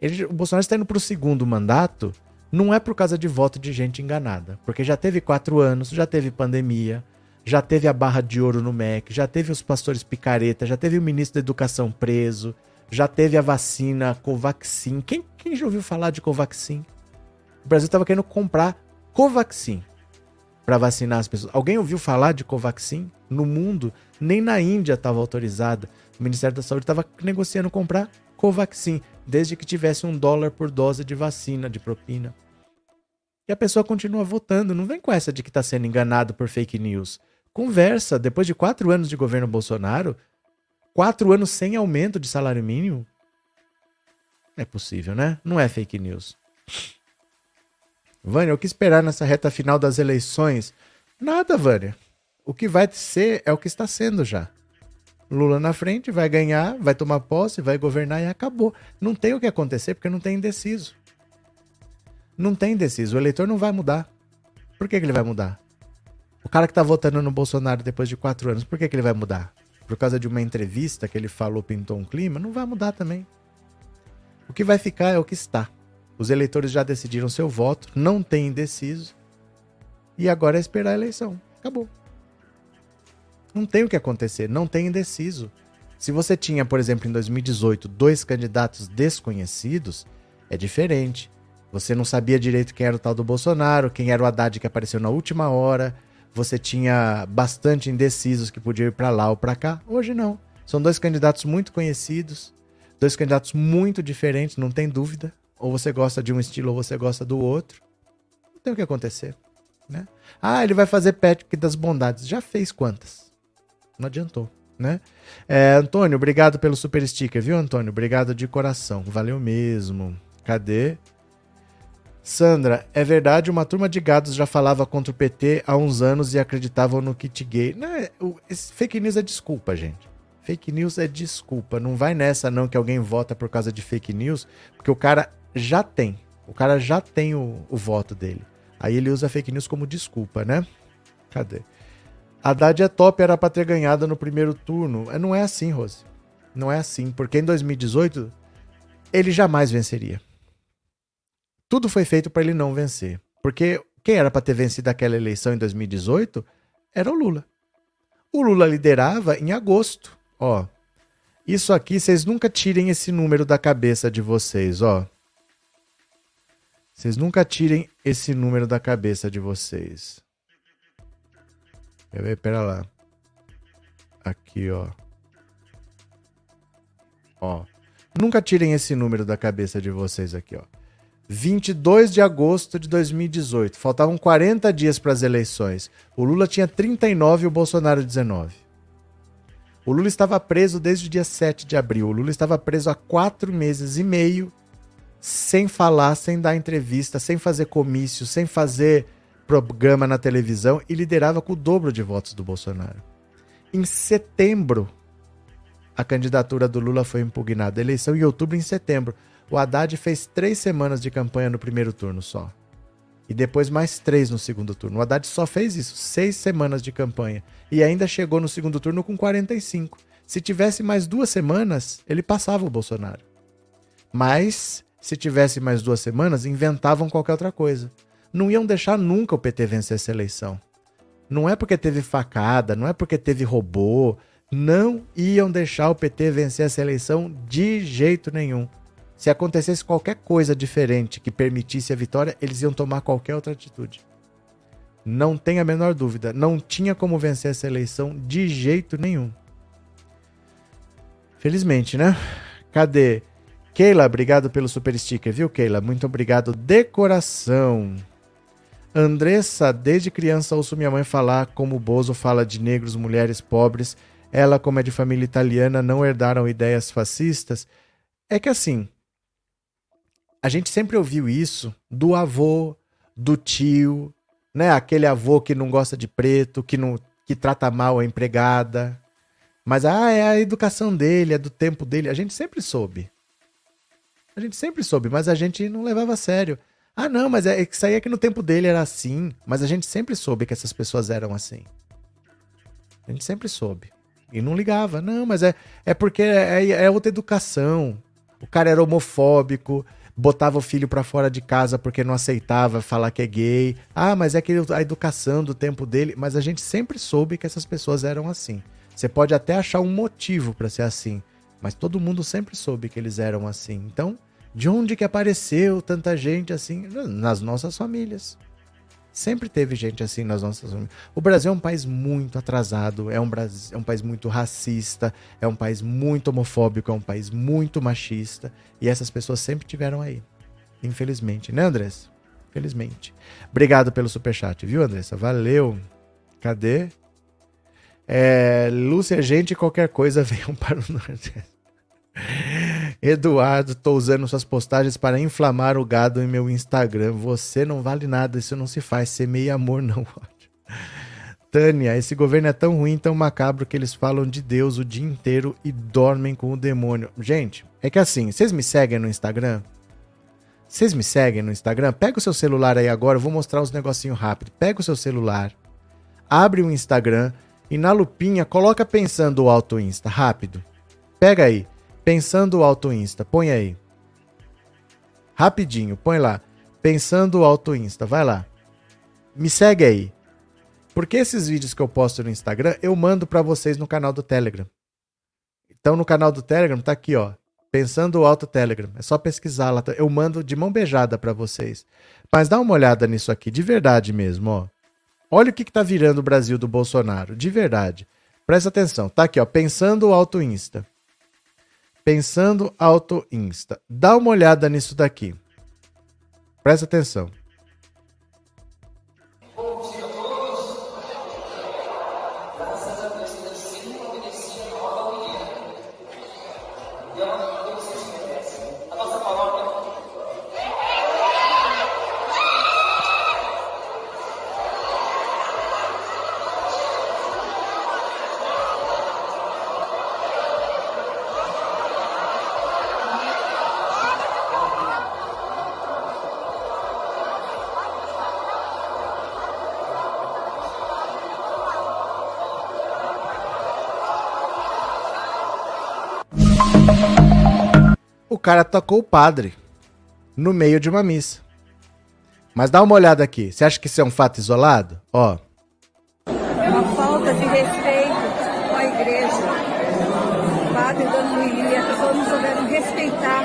[SPEAKER 1] Ele, o Bolsonaro está indo para o segundo mandato, não é por causa de voto de gente enganada. Porque já teve quatro anos, já teve pandemia, já teve a barra de ouro no MEC, já teve os pastores picareta, já teve o ministro da Educação preso, já teve a vacina Covaxin. Quem, quem já ouviu falar de Covaxin? O Brasil estava querendo comprar Covaxin para vacinar as pessoas. Alguém ouviu falar de Covaxin? No mundo, nem na Índia estava autorizada. O Ministério da Saúde estava negociando comprar Covaxin, desde que tivesse um dólar por dose de vacina, de propina. E a pessoa continua votando. Não vem com essa de que está sendo enganado por fake news. Conversa. Depois de quatro anos de governo Bolsonaro, Quatro anos sem aumento de salário mínimo? É possível, né? Não é fake news. Vânia, o que esperar nessa reta final das eleições? Nada, Vânia. O que vai ser é o que está sendo já. Lula na frente, vai ganhar, vai tomar posse, vai governar e acabou. Não tem o que acontecer porque não tem indeciso. Não tem indeciso. O eleitor não vai mudar. Por que, que ele vai mudar? O cara que tá votando no Bolsonaro depois de quatro anos, por que, que ele vai mudar? Por causa de uma entrevista que ele falou, pintou um clima? Não vai mudar também. O que vai ficar é o que está. Os eleitores já decidiram seu voto, não tem indeciso. E agora é esperar a eleição. Acabou. Não tem o que acontecer, não tem indeciso. Se você tinha, por exemplo, em 2018, dois candidatos desconhecidos, é diferente. Você não sabia direito quem era o tal do Bolsonaro, quem era o Haddad que apareceu na última hora. Você tinha bastante indecisos que podiam ir para lá ou para cá. Hoje não. São dois candidatos muito conhecidos, dois candidatos muito diferentes, não tem dúvida. Ou você gosta de um estilo ou você gosta do outro. Não tem o que acontecer. Né? Ah, ele vai fazer Patrick das Bondades. Já fez quantas? Não adiantou. Né? É, Antônio, obrigado pelo super sticker, viu, Antônio? Obrigado de coração. Valeu mesmo. Cadê? Sandra, é verdade, uma turma de gados já falava contra o PT há uns anos e acreditavam no kit gay. Não, é, esse fake news é desculpa, gente. Fake news é desculpa. Não vai nessa não que alguém vota por causa de fake news, porque o cara já tem. O cara já tem o, o voto dele. Aí ele usa fake news como desculpa, né? Cadê? Haddad é top, era para ter ganhado no primeiro turno. É, não é assim, Rose. Não é assim, porque em 2018 ele jamais venceria. Tudo foi feito para ele não vencer. Porque quem era para ter vencido aquela eleição em 2018 era o Lula. O Lula liderava em agosto. Ó, isso aqui, vocês nunca tirem esse número da cabeça de vocês, ó. Vocês nunca tirem esse número da cabeça de vocês. Quer ver? Pera lá. Aqui, ó. Ó. Nunca tirem esse número da cabeça de vocês aqui, ó. 22 de agosto de 2018. Faltavam 40 dias para as eleições. O Lula tinha 39 e o Bolsonaro 19. O Lula estava preso desde o dia 7 de abril. O Lula estava preso há quatro meses e meio, sem falar, sem dar entrevista, sem fazer comício, sem fazer programa na televisão e liderava com o dobro de votos do Bolsonaro. Em setembro, a candidatura do Lula foi impugnada. Eleição em outubro em setembro. O Haddad fez três semanas de campanha no primeiro turno só. E depois mais três no segundo turno. O Haddad só fez isso, seis semanas de campanha. E ainda chegou no segundo turno com 45. Se tivesse mais duas semanas, ele passava o Bolsonaro. Mas, se tivesse mais duas semanas, inventavam qualquer outra coisa não iam deixar nunca o PT vencer essa eleição. Não é porque teve facada, não é porque teve robô, não iam deixar o PT vencer essa eleição de jeito nenhum. Se acontecesse qualquer coisa diferente que permitisse a vitória, eles iam tomar qualquer outra atitude. Não tem a menor dúvida, não tinha como vencer essa eleição de jeito nenhum. Felizmente, né? Cadê? Keila, obrigado pelo super sticker, viu, Keila? Muito obrigado de coração. Andressa, desde criança ouço minha mãe falar como o Bozo fala de negros, mulheres, pobres. Ela, como é de família italiana, não herdaram ideias fascistas. É que assim, a gente sempre ouviu isso do avô, do tio, né? Aquele avô que não gosta de preto, que não que trata mal a empregada. Mas ah, é a educação dele, é do tempo dele. A gente sempre soube. A gente sempre soube, mas a gente não levava a sério. Ah, não, mas é, isso aí é que no tempo dele era assim. Mas a gente sempre soube que essas pessoas eram assim. A gente sempre soube. E não ligava. Não, mas é, é porque é, é, é outra educação. O cara era homofóbico, botava o filho para fora de casa porque não aceitava falar que é gay. Ah, mas é que a educação do tempo dele. Mas a gente sempre soube que essas pessoas eram assim. Você pode até achar um motivo para ser assim, mas todo mundo sempre soube que eles eram assim. Então, de onde que apareceu tanta gente assim? Nas nossas famílias. Sempre teve gente assim nas nossas famílias. O Brasil é um país muito atrasado, é um, Brasil, é um país muito racista, é um país muito homofóbico, é um país muito machista. E essas pessoas sempre tiveram aí. Infelizmente, né, Andressa? Felizmente. Obrigado pelo superchat, viu, Andressa? Valeu. Cadê? É, Lúcia, gente, qualquer coisa, venham para o Nordeste. Eduardo, tô usando suas postagens para inflamar o gado em meu Instagram. Você não vale nada, isso não se faz. Semeia amor, não Tânia, esse governo é tão ruim, tão macabro que eles falam de Deus o dia inteiro e dormem com o demônio. Gente, é que assim, vocês me seguem no Instagram? Vocês me seguem no Instagram? Pega o seu celular aí agora, eu vou mostrar uns negocinho rápido. Pega o seu celular, abre o Instagram e na lupinha coloca pensando o Auto Insta, rápido. Pega aí, pensando o Auto Insta, põe aí. Rapidinho, põe lá. Pensando o Auto Insta, vai lá. Me segue aí. Porque esses vídeos que eu posto no Instagram, eu mando para vocês no canal do Telegram. Então no canal do Telegram tá aqui, ó. Pensando Alto Telegram. É só pesquisar lá. Eu mando de mão beijada para vocês. Mas dá uma olhada nisso aqui, de verdade mesmo, ó. Olha o que, que tá virando o Brasil do Bolsonaro, de verdade. Presta atenção, tá aqui, ó. Pensando Alto Insta. Pensando Alto Insta. Dá uma olhada nisso daqui. Presta atenção. O cara tocou o padre no meio de uma missa. Mas dá uma olhada aqui. Você acha que isso é um fato isolado? Ó.
[SPEAKER 2] É uma falta de respeito com a igreja. O padre dando homilia, as pessoas não souberam respeitar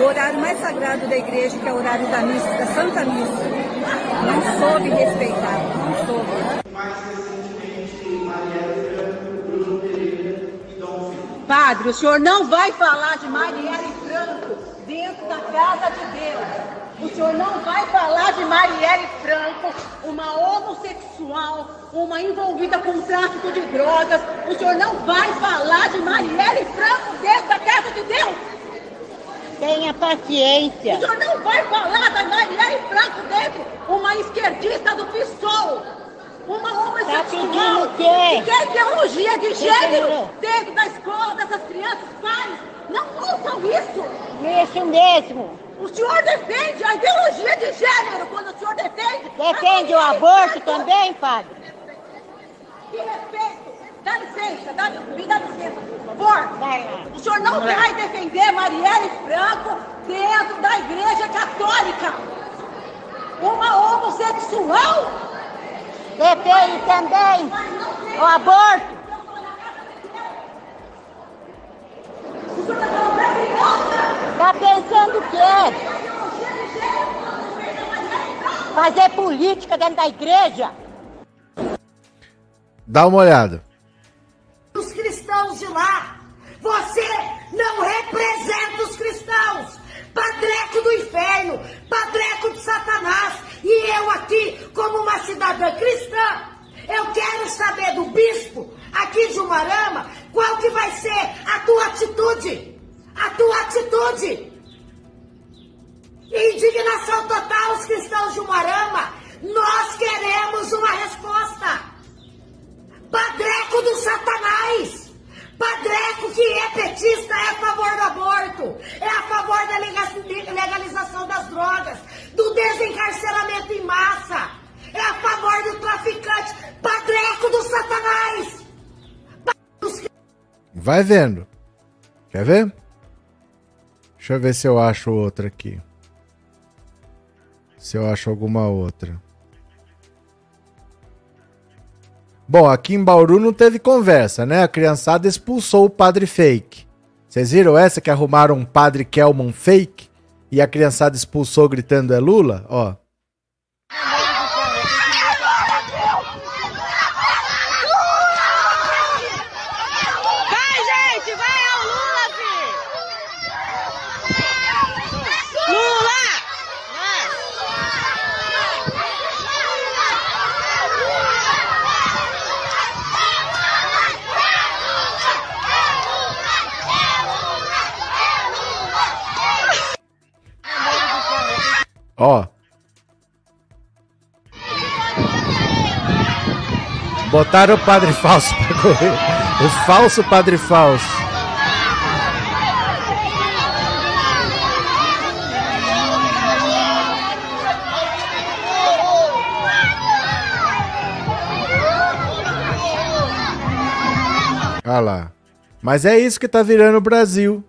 [SPEAKER 2] o horário mais sagrado da igreja, que é o horário da missa, da Santa Missa. Não soube respeitar, não soube.
[SPEAKER 3] Padre, o senhor não vai falar de Marielle Franco dentro da casa de Deus. O senhor não vai falar de Marielle Franco, uma homossexual, uma envolvida com tráfico de drogas. O senhor não vai falar de Marielle Franco dentro da casa de Deus.
[SPEAKER 4] Tenha paciência.
[SPEAKER 3] O senhor não vai falar da Marielle Franco dentro, uma esquerdista do PSOL uma homossexual
[SPEAKER 4] tá
[SPEAKER 3] que quer ideologia de gênero dentro da escola dessas crianças, pais. Não ouçam isso.
[SPEAKER 4] Isso mesmo.
[SPEAKER 3] O senhor defende a ideologia de gênero quando o senhor defende.
[SPEAKER 4] Defende o aborto
[SPEAKER 3] Franco.
[SPEAKER 4] também, padre?
[SPEAKER 3] Que respeito. Dá licença, dá, me dá licença, por favor.
[SPEAKER 4] Vai lá.
[SPEAKER 3] O senhor não vai defender Marielle Franco dentro da igreja católica. Uma homossexual
[SPEAKER 4] Defende também o aborto. Tá pensando o quê? Fazer política dentro da igreja?
[SPEAKER 1] Dá uma olhada.
[SPEAKER 5] os cristãos de lá. Você não representa os cristãos. Padreco do inferno, padreco de Satanás. E eu aqui, como uma cidadã cristã, eu quero saber do bispo aqui de Umarama qual que vai ser a tua atitude. A tua atitude. Indignação total, os cristãos de Umarama. Nós queremos uma resposta. Padreco do Satanás. Padreco que é petista é a favor do aborto, é a favor da lega- legalização das drogas, do desencarceramento em massa, é a favor do traficante. Padreco do Satanás.
[SPEAKER 1] Vai vendo. Quer ver? Deixa eu ver se eu acho outra aqui. Se eu acho alguma outra. Bom, aqui em Bauru não teve conversa, né? A criançada expulsou o padre fake. Vocês viram essa que arrumaram um padre Kelman fake? E a criançada expulsou gritando é Lula? Ó. Ó. Botaram o padre falso pra correr. O falso padre falso. Ah lá. Mas é isso que tá virando o Brasil.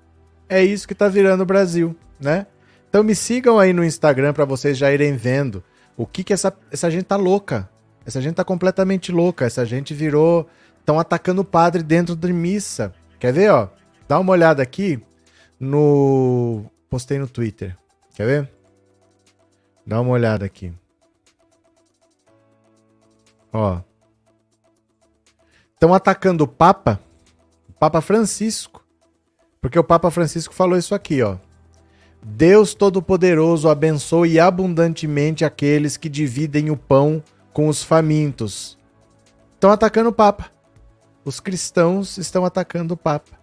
[SPEAKER 1] É isso que tá virando o Brasil, né? Então me sigam aí no Instagram para vocês já irem vendo o que que essa, essa gente tá louca. Essa gente tá completamente louca. Essa gente virou. Estão atacando o padre dentro de missa. Quer ver, ó? Dá uma olhada aqui no. Postei no Twitter. Quer ver? Dá uma olhada aqui. Ó. Estão atacando o Papa, o Papa Francisco, porque o Papa Francisco falou isso aqui, ó. Deus Todo-Poderoso abençoe abundantemente aqueles que dividem o pão com os famintos. Estão atacando o Papa. Os cristãos estão atacando o Papa.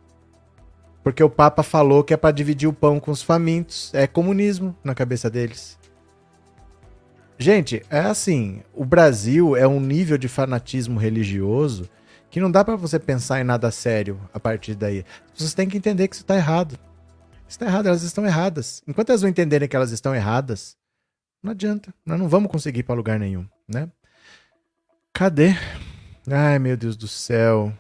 [SPEAKER 1] Porque o Papa falou que é para dividir o pão com os famintos. É comunismo na cabeça deles. Gente, é assim: o Brasil é um nível de fanatismo religioso que não dá para você pensar em nada sério a partir daí. Vocês têm que entender que isso está errado. Está errado, elas estão erradas. Enquanto elas não entenderem que elas estão erradas, não adianta. Nós não vamos conseguir ir para lugar nenhum, né? Cadê? Ai, meu Deus do céu.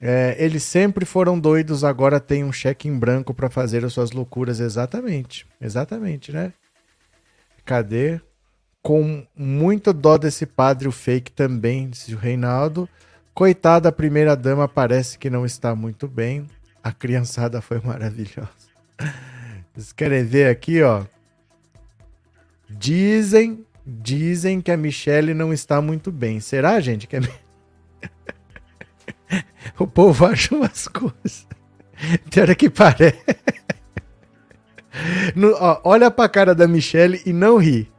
[SPEAKER 1] É, eles sempre foram doidos, agora tem um cheque em branco para fazer as suas loucuras. Exatamente. Exatamente, né? Cadê? com muito dó desse padre, o fake também, disse o Reinaldo. Coitada, a primeira dama parece que não está muito bem. A criançada foi maravilhosa. Vocês querem ver aqui, ó? Dizem, dizem que a Michelle não está muito bem. Será, gente? Que o povo acha umas coisas. Tem hora que parece. No, ó, olha pra cara da Michelle e não ri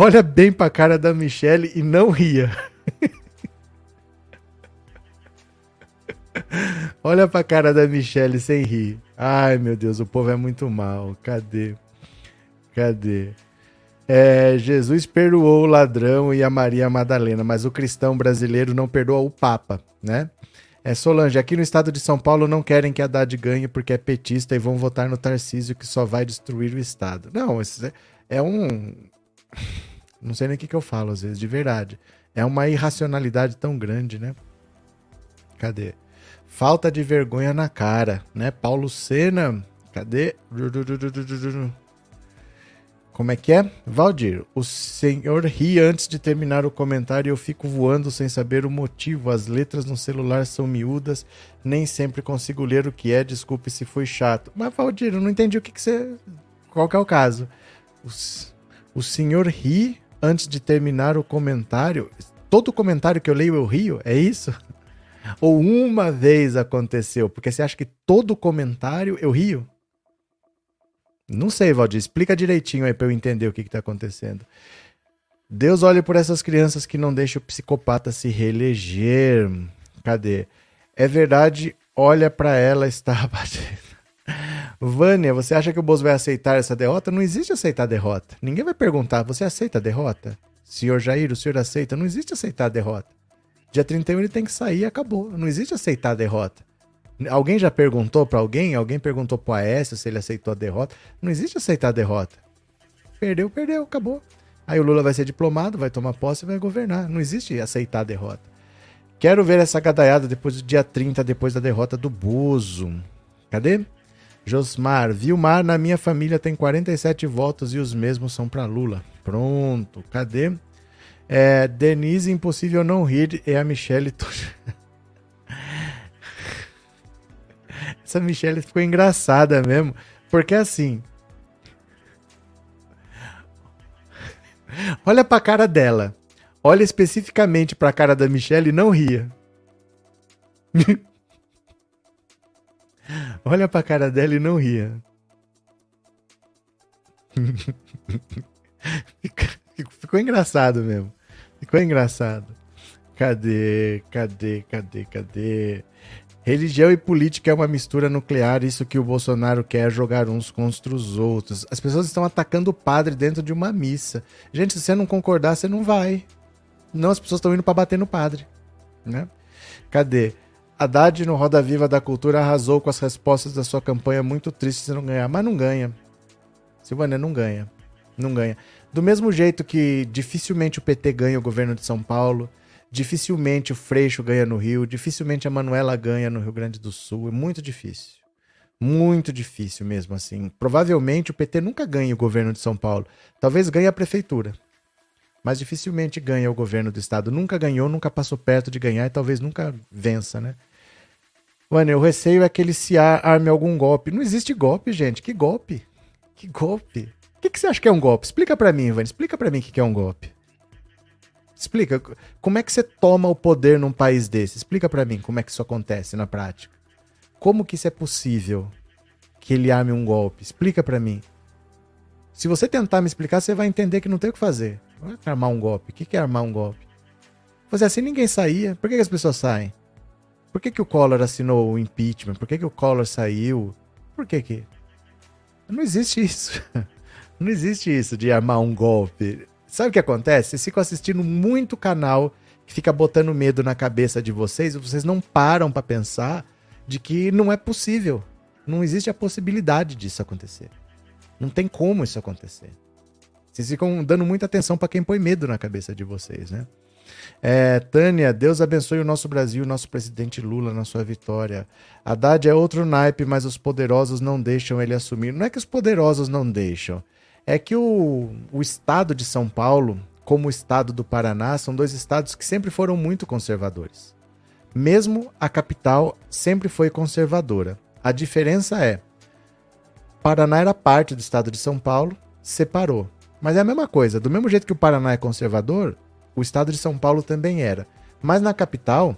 [SPEAKER 1] olha bem pra cara da Michelle e não ria. olha pra cara da Michelle sem rir. Ai, meu Deus, o povo é muito mal. Cadê? Cadê? É, Jesus perdoou o ladrão e a Maria Madalena, mas o cristão brasileiro não perdoa o Papa, né? É, Solange, aqui no estado de São Paulo não querem que a Haddad ganhe porque é petista e vão votar no Tarcísio que só vai destruir o estado. Não, é, é um não sei nem o que, que eu falo às vezes, de verdade. É uma irracionalidade tão grande, né? Cadê? Falta de vergonha na cara, né? Paulo Sena, cadê? Como é que é? Valdir, o senhor ri antes de terminar o comentário e eu fico voando sem saber o motivo. As letras no celular são miúdas, nem sempre consigo ler o que é. Desculpe se foi chato. Mas, Valdir, eu não entendi o que, que você. Qual que é o caso? O, o senhor ri antes de terminar o comentário, todo comentário que eu leio eu rio, é isso? Ou uma vez aconteceu? Porque você acha que todo comentário eu rio? Não sei, Valdir. Explica direitinho aí para eu entender o que está acontecendo. Deus olhe por essas crianças que não deixam o psicopata se reeleger. Cadê? É verdade, olha para ela, está batendo. Vânia, você acha que o Bozo vai aceitar essa derrota? Não existe aceitar derrota. Ninguém vai perguntar, você aceita a derrota? Senhor Jair, o senhor aceita? Não existe aceitar a derrota. Dia 31 ele tem que sair e acabou. Não existe aceitar a derrota. Alguém já perguntou para alguém? Alguém perguntou pro Aécio se ele aceitou a derrota? Não existe aceitar a derrota. Perdeu, perdeu, acabou. Aí o Lula vai ser diplomado, vai tomar posse e vai governar. Não existe aceitar a derrota. Quero ver essa gadaiada depois do dia 30, depois da derrota do Bozo. Cadê? Josmar, Vilmar, na minha família tem 47 votos e os mesmos são para Lula. Pronto, cadê? É, Denise, impossível não rir, é a Michelle. Essa Michelle ficou engraçada mesmo, porque assim. Olha pra cara dela. Olha especificamente pra cara da Michelle e não ria. Olha pra cara dela e não ria. Ficou engraçado mesmo. Ficou engraçado. Cadê? Cadê? Cadê? Cadê? Religião e política é uma mistura nuclear, isso que o Bolsonaro quer jogar uns contra os outros. As pessoas estão atacando o padre dentro de uma missa. Gente, se você não concordar, você não vai. Não, as pessoas estão indo para bater no padre, né? Cadê? Haddad no Roda Viva da Cultura arrasou com as respostas da sua campanha muito triste se não ganhar, mas não ganha. Silvânia não ganha. Não ganha. Do mesmo jeito que dificilmente o PT ganha o governo de São Paulo, Dificilmente o Freixo ganha no Rio, dificilmente a Manuela ganha no Rio Grande do Sul. É muito difícil. Muito difícil mesmo assim. Provavelmente o PT nunca ganha o governo de São Paulo. Talvez ganhe a prefeitura. Mas dificilmente ganha o governo do estado. Nunca ganhou, nunca passou perto de ganhar e talvez nunca vença, né? Mano, o receio é que ele se arme algum golpe. Não existe golpe, gente. Que golpe? Que golpe? O que, que você acha que é um golpe? Explica para mim, Ivan. Explica para mim o que, que é um golpe. Explica, como é que você toma o poder num país desse? Explica para mim como é que isso acontece na prática. Como que isso é possível que ele arme um golpe? Explica para mim. Se você tentar me explicar, você vai entender que não tem o que fazer. É armar um golpe. O que é armar um golpe? É, assim ninguém saía. Por que, que as pessoas saem? Por que, que o Collor assinou o impeachment? Por que, que o Collor saiu? Por que que? Não existe isso. Não existe isso de armar um golpe. Sabe o que acontece? Vocês ficam assistindo muito canal que fica botando medo na cabeça de vocês e vocês não param para pensar de que não é possível. Não existe a possibilidade disso acontecer. Não tem como isso acontecer. Vocês ficam dando muita atenção para quem põe medo na cabeça de vocês, né? É, Tânia, Deus abençoe o nosso Brasil, o nosso presidente Lula na sua vitória. Haddad é outro naipe, mas os poderosos não deixam ele assumir. Não é que os poderosos não deixam, é que o, o estado de São Paulo, como o estado do Paraná, são dois estados que sempre foram muito conservadores. Mesmo a capital sempre foi conservadora. A diferença é: Paraná era parte do estado de São Paulo, separou. Mas é a mesma coisa. Do mesmo jeito que o Paraná é conservador, o estado de São Paulo também era. Mas na capital,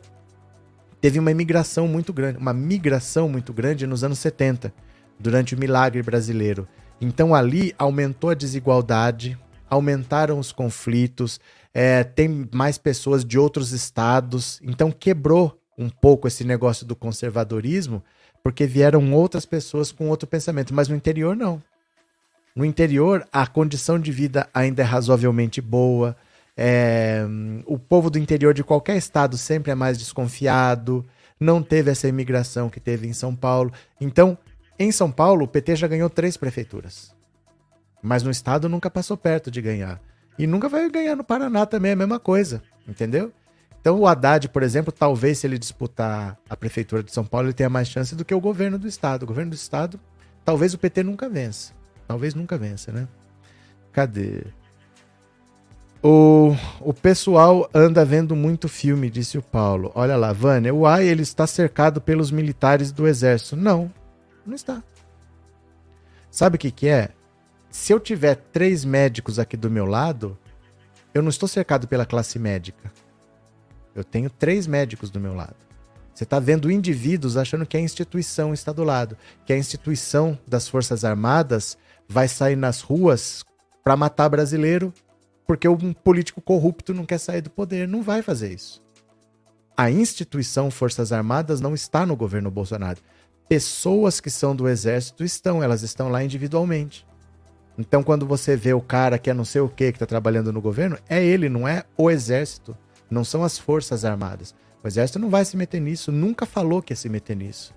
[SPEAKER 1] teve uma imigração muito grande, uma migração muito grande nos anos 70, durante o milagre brasileiro. Então ali aumentou a desigualdade, aumentaram os conflitos, é, tem mais pessoas de outros estados, então quebrou um pouco esse negócio do conservadorismo, porque vieram outras pessoas com outro pensamento, mas no interior não. No interior, a condição de vida ainda é razoavelmente boa. É, o povo do interior de qualquer estado sempre é mais desconfiado. Não teve essa imigração que teve em São Paulo. Então, em São Paulo, o PT já ganhou três prefeituras. Mas no estado nunca passou perto de ganhar. E nunca vai ganhar no Paraná também, é a mesma coisa. Entendeu? Então o Haddad, por exemplo, talvez se ele disputar a prefeitura de São Paulo, ele tenha mais chance do que o governo do estado. O governo do estado, talvez o PT nunca vença. Talvez nunca vença, né? Cadê? O, o pessoal anda vendo muito filme, disse o Paulo. Olha lá, Vânia, o AI ele está cercado pelos militares do exército. Não, não está. Sabe o que, que é? Se eu tiver três médicos aqui do meu lado, eu não estou cercado pela classe médica. Eu tenho três médicos do meu lado. Você está vendo indivíduos achando que a instituição está do lado, que a instituição das Forças Armadas vai sair nas ruas para matar brasileiro porque um político corrupto não quer sair do poder. Não vai fazer isso. A instituição Forças Armadas não está no governo Bolsonaro pessoas que são do exército estão, elas estão lá individualmente. Então, quando você vê o cara que é não sei o que, que está trabalhando no governo, é ele, não é o exército. Não são as forças armadas. O exército não vai se meter nisso, nunca falou que ia se meter nisso.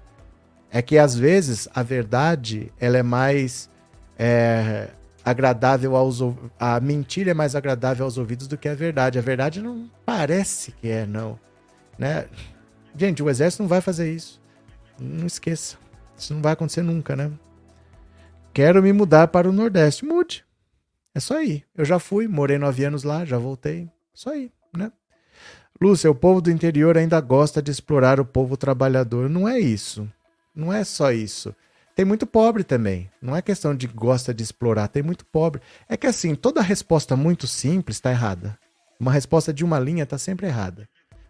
[SPEAKER 1] É que às vezes a verdade ela é mais é, agradável aos a mentira é mais agradável aos ouvidos do que a verdade. A verdade não parece que é não, né? Gente, o exército não vai fazer isso. Não esqueça. Isso não vai acontecer nunca, né? Quero me mudar para o Nordeste. Mude. É só ir. Eu já fui, morei nove anos lá, já voltei. Só ir, né? Lúcia, o povo do interior ainda gosta de explorar o povo trabalhador. Não é isso. Não é só isso. Tem muito pobre também. Não é questão de gosta de explorar, tem muito pobre. É que assim, toda resposta muito simples está errada. Uma resposta de uma linha está sempre errada.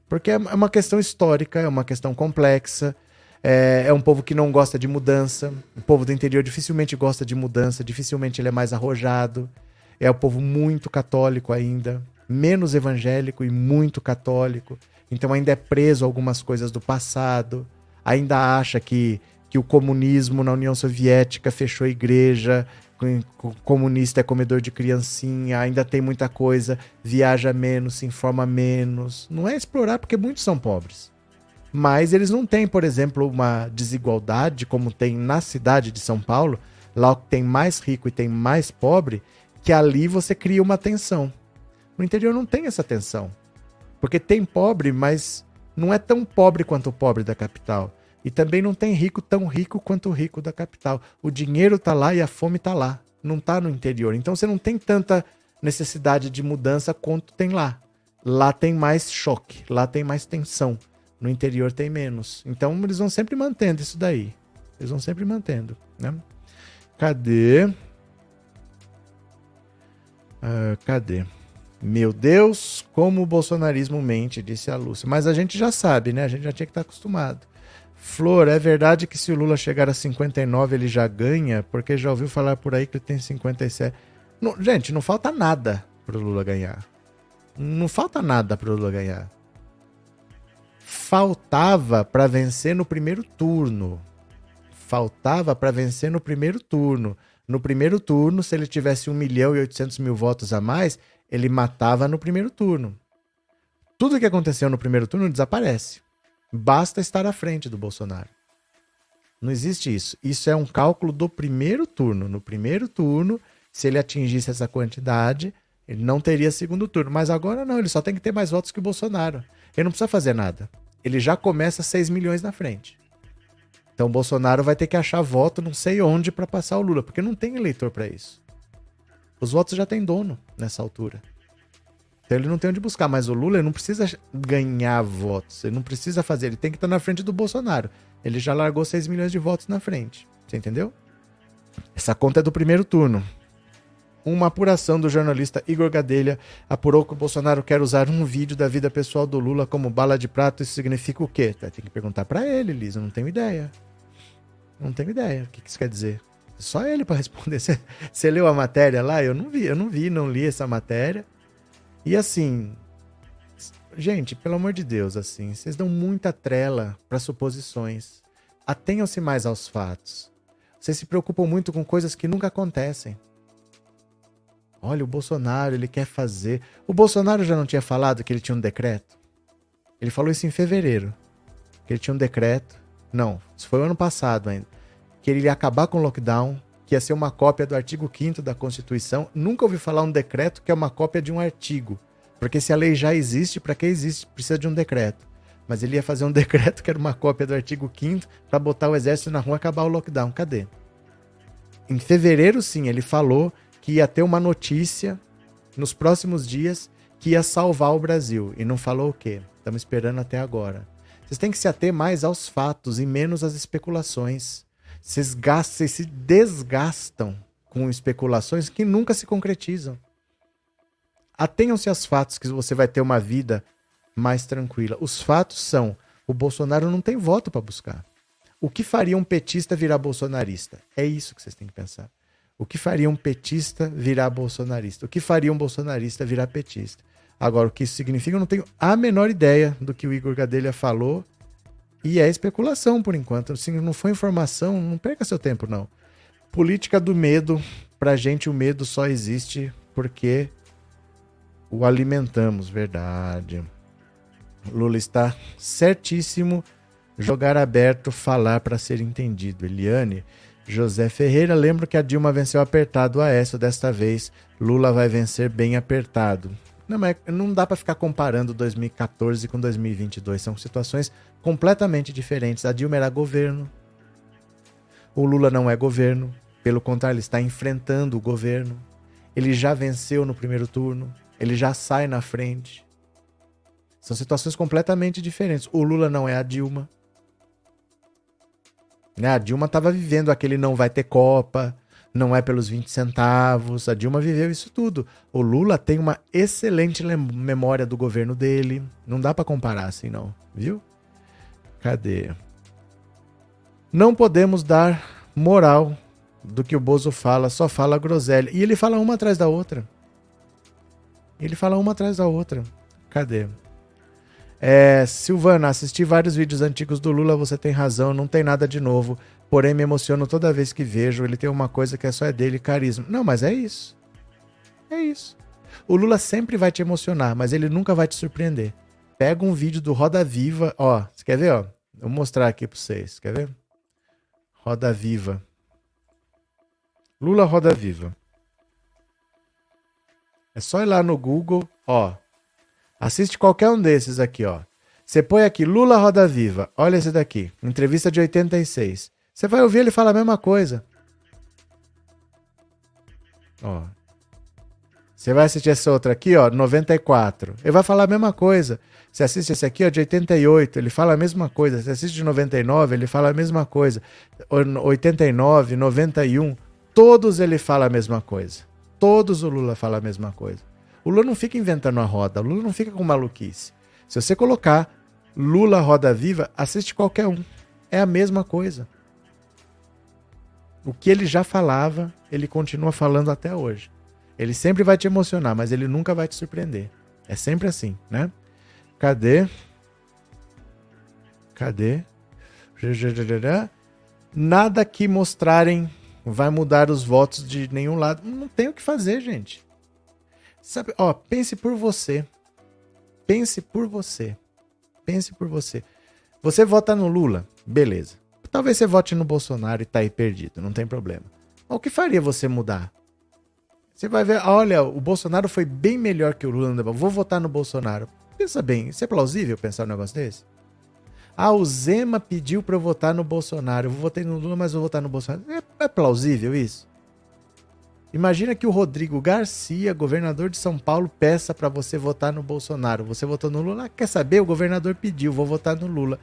[SPEAKER 1] Porque é uma questão histórica, é uma questão complexa. É, é, um povo que não gosta de mudança. O povo do interior dificilmente gosta de mudança, dificilmente ele é mais arrojado. É um povo muito católico ainda, menos evangélico e muito católico. Então ainda é preso a algumas coisas do passado. Ainda acha que, que o comunismo na União Soviética fechou a igreja, o comunista é comedor de criancinha, ainda tem muita coisa, viaja menos, se informa menos. Não é explorar porque muitos são pobres mas eles não têm, por exemplo, uma desigualdade como tem na cidade de São Paulo, lá tem mais rico e tem mais pobre, que ali você cria uma tensão. No interior não tem essa tensão. Porque tem pobre, mas não é tão pobre quanto o pobre da capital. E também não tem rico tão rico quanto o rico da capital. O dinheiro tá lá e a fome tá lá. Não tá no interior. Então você não tem tanta necessidade de mudança quanto tem lá. Lá tem mais choque, lá tem mais tensão. No interior tem menos. Então eles vão sempre mantendo isso daí. Eles vão sempre mantendo, né? Cadê? Uh, cadê? Meu Deus, como o bolsonarismo mente, disse a Lúcia. Mas a gente já sabe, né? A gente já tinha que estar acostumado. Flor, é verdade que se o Lula chegar a 59 ele já ganha? Porque já ouviu falar por aí que ele tem 57. Não, gente, não falta nada pro Lula ganhar. Não falta nada pro Lula ganhar. Faltava para vencer no primeiro turno. Faltava para vencer no primeiro turno. No primeiro turno, se ele tivesse 1 milhão e 800 mil votos a mais, ele matava no primeiro turno. Tudo que aconteceu no primeiro turno desaparece. Basta estar à frente do Bolsonaro. Não existe isso. Isso é um cálculo do primeiro turno. No primeiro turno, se ele atingisse essa quantidade, ele não teria segundo turno. Mas agora não, ele só tem que ter mais votos que o Bolsonaro. Ele não precisa fazer nada. Ele já começa 6 milhões na frente. Então o Bolsonaro vai ter que achar voto não sei onde para passar o Lula, porque não tem eleitor para isso. Os votos já têm dono nessa altura. Então ele não tem onde buscar, mas o Lula não precisa ganhar votos, ele não precisa fazer, ele tem que estar na frente do Bolsonaro. Ele já largou 6 milhões de votos na frente. Você entendeu? Essa conta é do primeiro turno. Uma apuração do jornalista Igor Gadelha apurou que o Bolsonaro quer usar um vídeo da vida pessoal do Lula como bala de prato. Isso significa o quê? Tem que perguntar para ele, Liz. Eu não tenho ideia. Não tenho ideia. O que isso quer dizer? Só ele para responder. Você, você leu a matéria lá? Eu não vi, eu não vi, não li essa matéria. E assim, gente, pelo amor de Deus, assim, vocês dão muita trela para suposições. Atenham-se mais aos fatos. Vocês se preocupam muito com coisas que nunca acontecem. Olha, o Bolsonaro, ele quer fazer. O Bolsonaro já não tinha falado que ele tinha um decreto? Ele falou isso em fevereiro. Que ele tinha um decreto. Não, isso foi o ano passado ainda. Que ele ia acabar com o lockdown, que ia ser uma cópia do artigo 5 da Constituição. Nunca ouvi falar um decreto que é uma cópia de um artigo. Porque se a lei já existe, para que existe? Precisa de um decreto. Mas ele ia fazer um decreto que era uma cópia do artigo 5 para botar o exército na rua e acabar o lockdown. Cadê? Em fevereiro, sim, ele falou que ia ter uma notícia nos próximos dias que ia salvar o Brasil. E não falou o quê? Estamos esperando até agora. Vocês têm que se ater mais aos fatos e menos às especulações. Vocês, gastam, vocês se desgastam com especulações que nunca se concretizam. Atenham-se aos fatos que você vai ter uma vida mais tranquila. Os fatos são: o Bolsonaro não tem voto para buscar. O que faria um petista virar bolsonarista? É isso que vocês têm que pensar. O que faria um petista virar bolsonarista? O que faria um bolsonarista virar petista? Agora, o que isso significa, eu não tenho a menor ideia do que o Igor Gadelha falou e é especulação por enquanto. Assim, não foi informação, não perca seu tempo, não. Política do medo. Pra gente, o medo só existe porque o alimentamos, verdade. Lula está certíssimo. Jogar aberto, falar para ser entendido. Eliane, José Ferreira, lembro que a Dilma venceu apertado o Aécio desta vez. Lula vai vencer bem apertado. Não, mas não dá para ficar comparando 2014 com 2022. São situações completamente diferentes. A Dilma era governo. O Lula não é governo. Pelo contrário, ele está enfrentando o governo. Ele já venceu no primeiro turno. Ele já sai na frente. São situações completamente diferentes. O Lula não é a Dilma. Né? A Dilma estava vivendo aquele não vai ter Copa, não é pelos 20 centavos. A Dilma viveu isso tudo. O Lula tem uma excelente memória do governo dele. Não dá para comparar assim, não. Viu? Cadê? Não podemos dar moral do que o Bozo fala, só fala groselha. E ele fala uma atrás da outra. Ele fala uma atrás da outra. Cadê? É, Silvana, assisti vários vídeos antigos do Lula, você tem razão, não tem nada de novo. Porém, me emociono toda vez que vejo. Ele tem uma coisa que é só é dele, carisma. Não, mas é isso. É isso. O Lula sempre vai te emocionar, mas ele nunca vai te surpreender. Pega um vídeo do Roda Viva, ó. Você quer ver, ó? Vou mostrar aqui pra vocês. Quer ver? Roda Viva. Lula Roda Viva. É só ir lá no Google, ó. Assiste qualquer um desses aqui, ó. Você põe aqui Lula Roda Viva. Olha esse daqui. Entrevista de 86. Você vai ouvir ele falar a mesma coisa. Ó. Você vai assistir essa outra aqui, ó, 94. Ele vai falar a mesma coisa. Você assiste esse aqui, ó, de 88, ele fala a mesma coisa. Você assiste de 99, ele fala a mesma coisa. 89, 91, todos ele fala a mesma coisa. Todos o Lula fala a mesma coisa. O Lula não fica inventando a roda, o Lula não fica com maluquice. Se você colocar Lula Roda Viva, assiste qualquer um. É a mesma coisa. O que ele já falava, ele continua falando até hoje. Ele sempre vai te emocionar, mas ele nunca vai te surpreender. É sempre assim, né? Cadê? Cadê? Nada que mostrarem vai mudar os votos de nenhum lado. Não tem o que fazer, gente. Sabe, ó, pense por você. Pense por você. Pense por você. Você vota no Lula, beleza. Talvez você vote no Bolsonaro e tá aí perdido, não tem problema. Mas o que faria você mudar? Você vai ver, olha, o Bolsonaro foi bem melhor que o Lula, vou votar no Bolsonaro. Pensa bem, isso é plausível pensar um negócio desse? Ah, o Zema pediu para eu votar no Bolsonaro. Eu votei no Lula, mas vou votar no Bolsonaro. É, é plausível isso? Imagina que o Rodrigo Garcia, governador de São Paulo, peça para você votar no Bolsonaro. Você votou no Lula? Quer saber? O governador pediu, vou votar no Lula.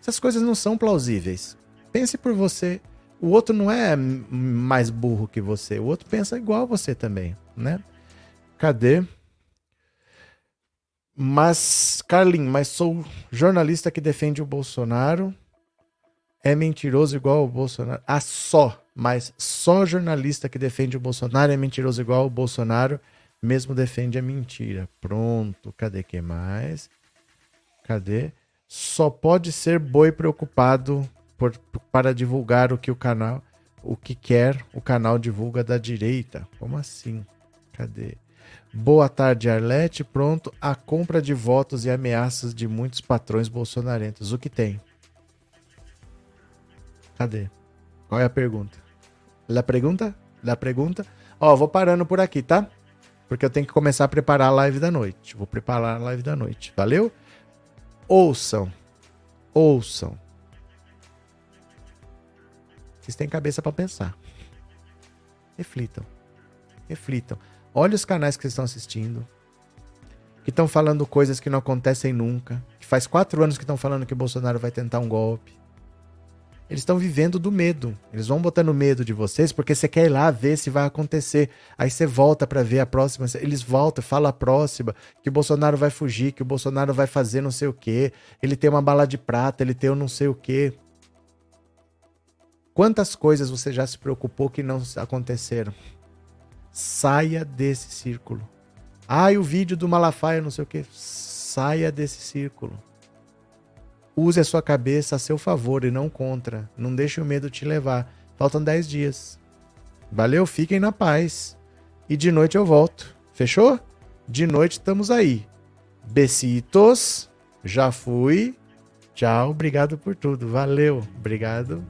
[SPEAKER 1] Essas coisas não são plausíveis. Pense por você. O outro não é mais burro que você. O outro pensa igual você também, né? Cadê? Mas, Carlin, mas sou jornalista que defende o Bolsonaro. É mentiroso igual o Bolsonaro. Ah, só mas só jornalista que defende o Bolsonaro é mentiroso igual o Bolsonaro, mesmo defende a mentira. Pronto, cadê que mais? Cadê? Só pode ser boi preocupado por, para divulgar o que o canal, o que quer, o canal divulga da direita. Como assim? Cadê? Boa tarde, Arlete. Pronto, a compra de votos e ameaças de muitos patrões bolsonarentos. O que tem? Cadê? Qual é a pergunta? La pergunta? La pergunta? Ó, vou parando por aqui, tá? Porque eu tenho que começar a preparar a live da noite. Vou preparar a live da noite. Valeu? Ouçam. Ouçam. Vocês têm cabeça para pensar. Reflitam. Reflitam. Olha os canais que vocês estão assistindo. Que estão falando coisas que não acontecem nunca. Que faz quatro anos que estão falando que Bolsonaro vai tentar um golpe eles estão vivendo do medo. Eles vão botando medo de vocês porque você quer ir lá ver se vai acontecer. Aí você volta para ver a próxima. Eles voltam, fala a próxima que o Bolsonaro vai fugir, que o Bolsonaro vai fazer não sei o quê. Ele tem uma bala de prata, ele tem um não sei o quê. Quantas coisas você já se preocupou que não aconteceram? Saia desse círculo. Ah, e o vídeo do Malafaia, não sei o quê. Saia desse círculo. Use a sua cabeça a seu favor e não contra. Não deixe o medo te levar. Faltam 10 dias. Valeu, fiquem na paz. E de noite eu volto. Fechou? De noite estamos aí. Besitos. Já fui. Tchau, obrigado por tudo. Valeu. Obrigado.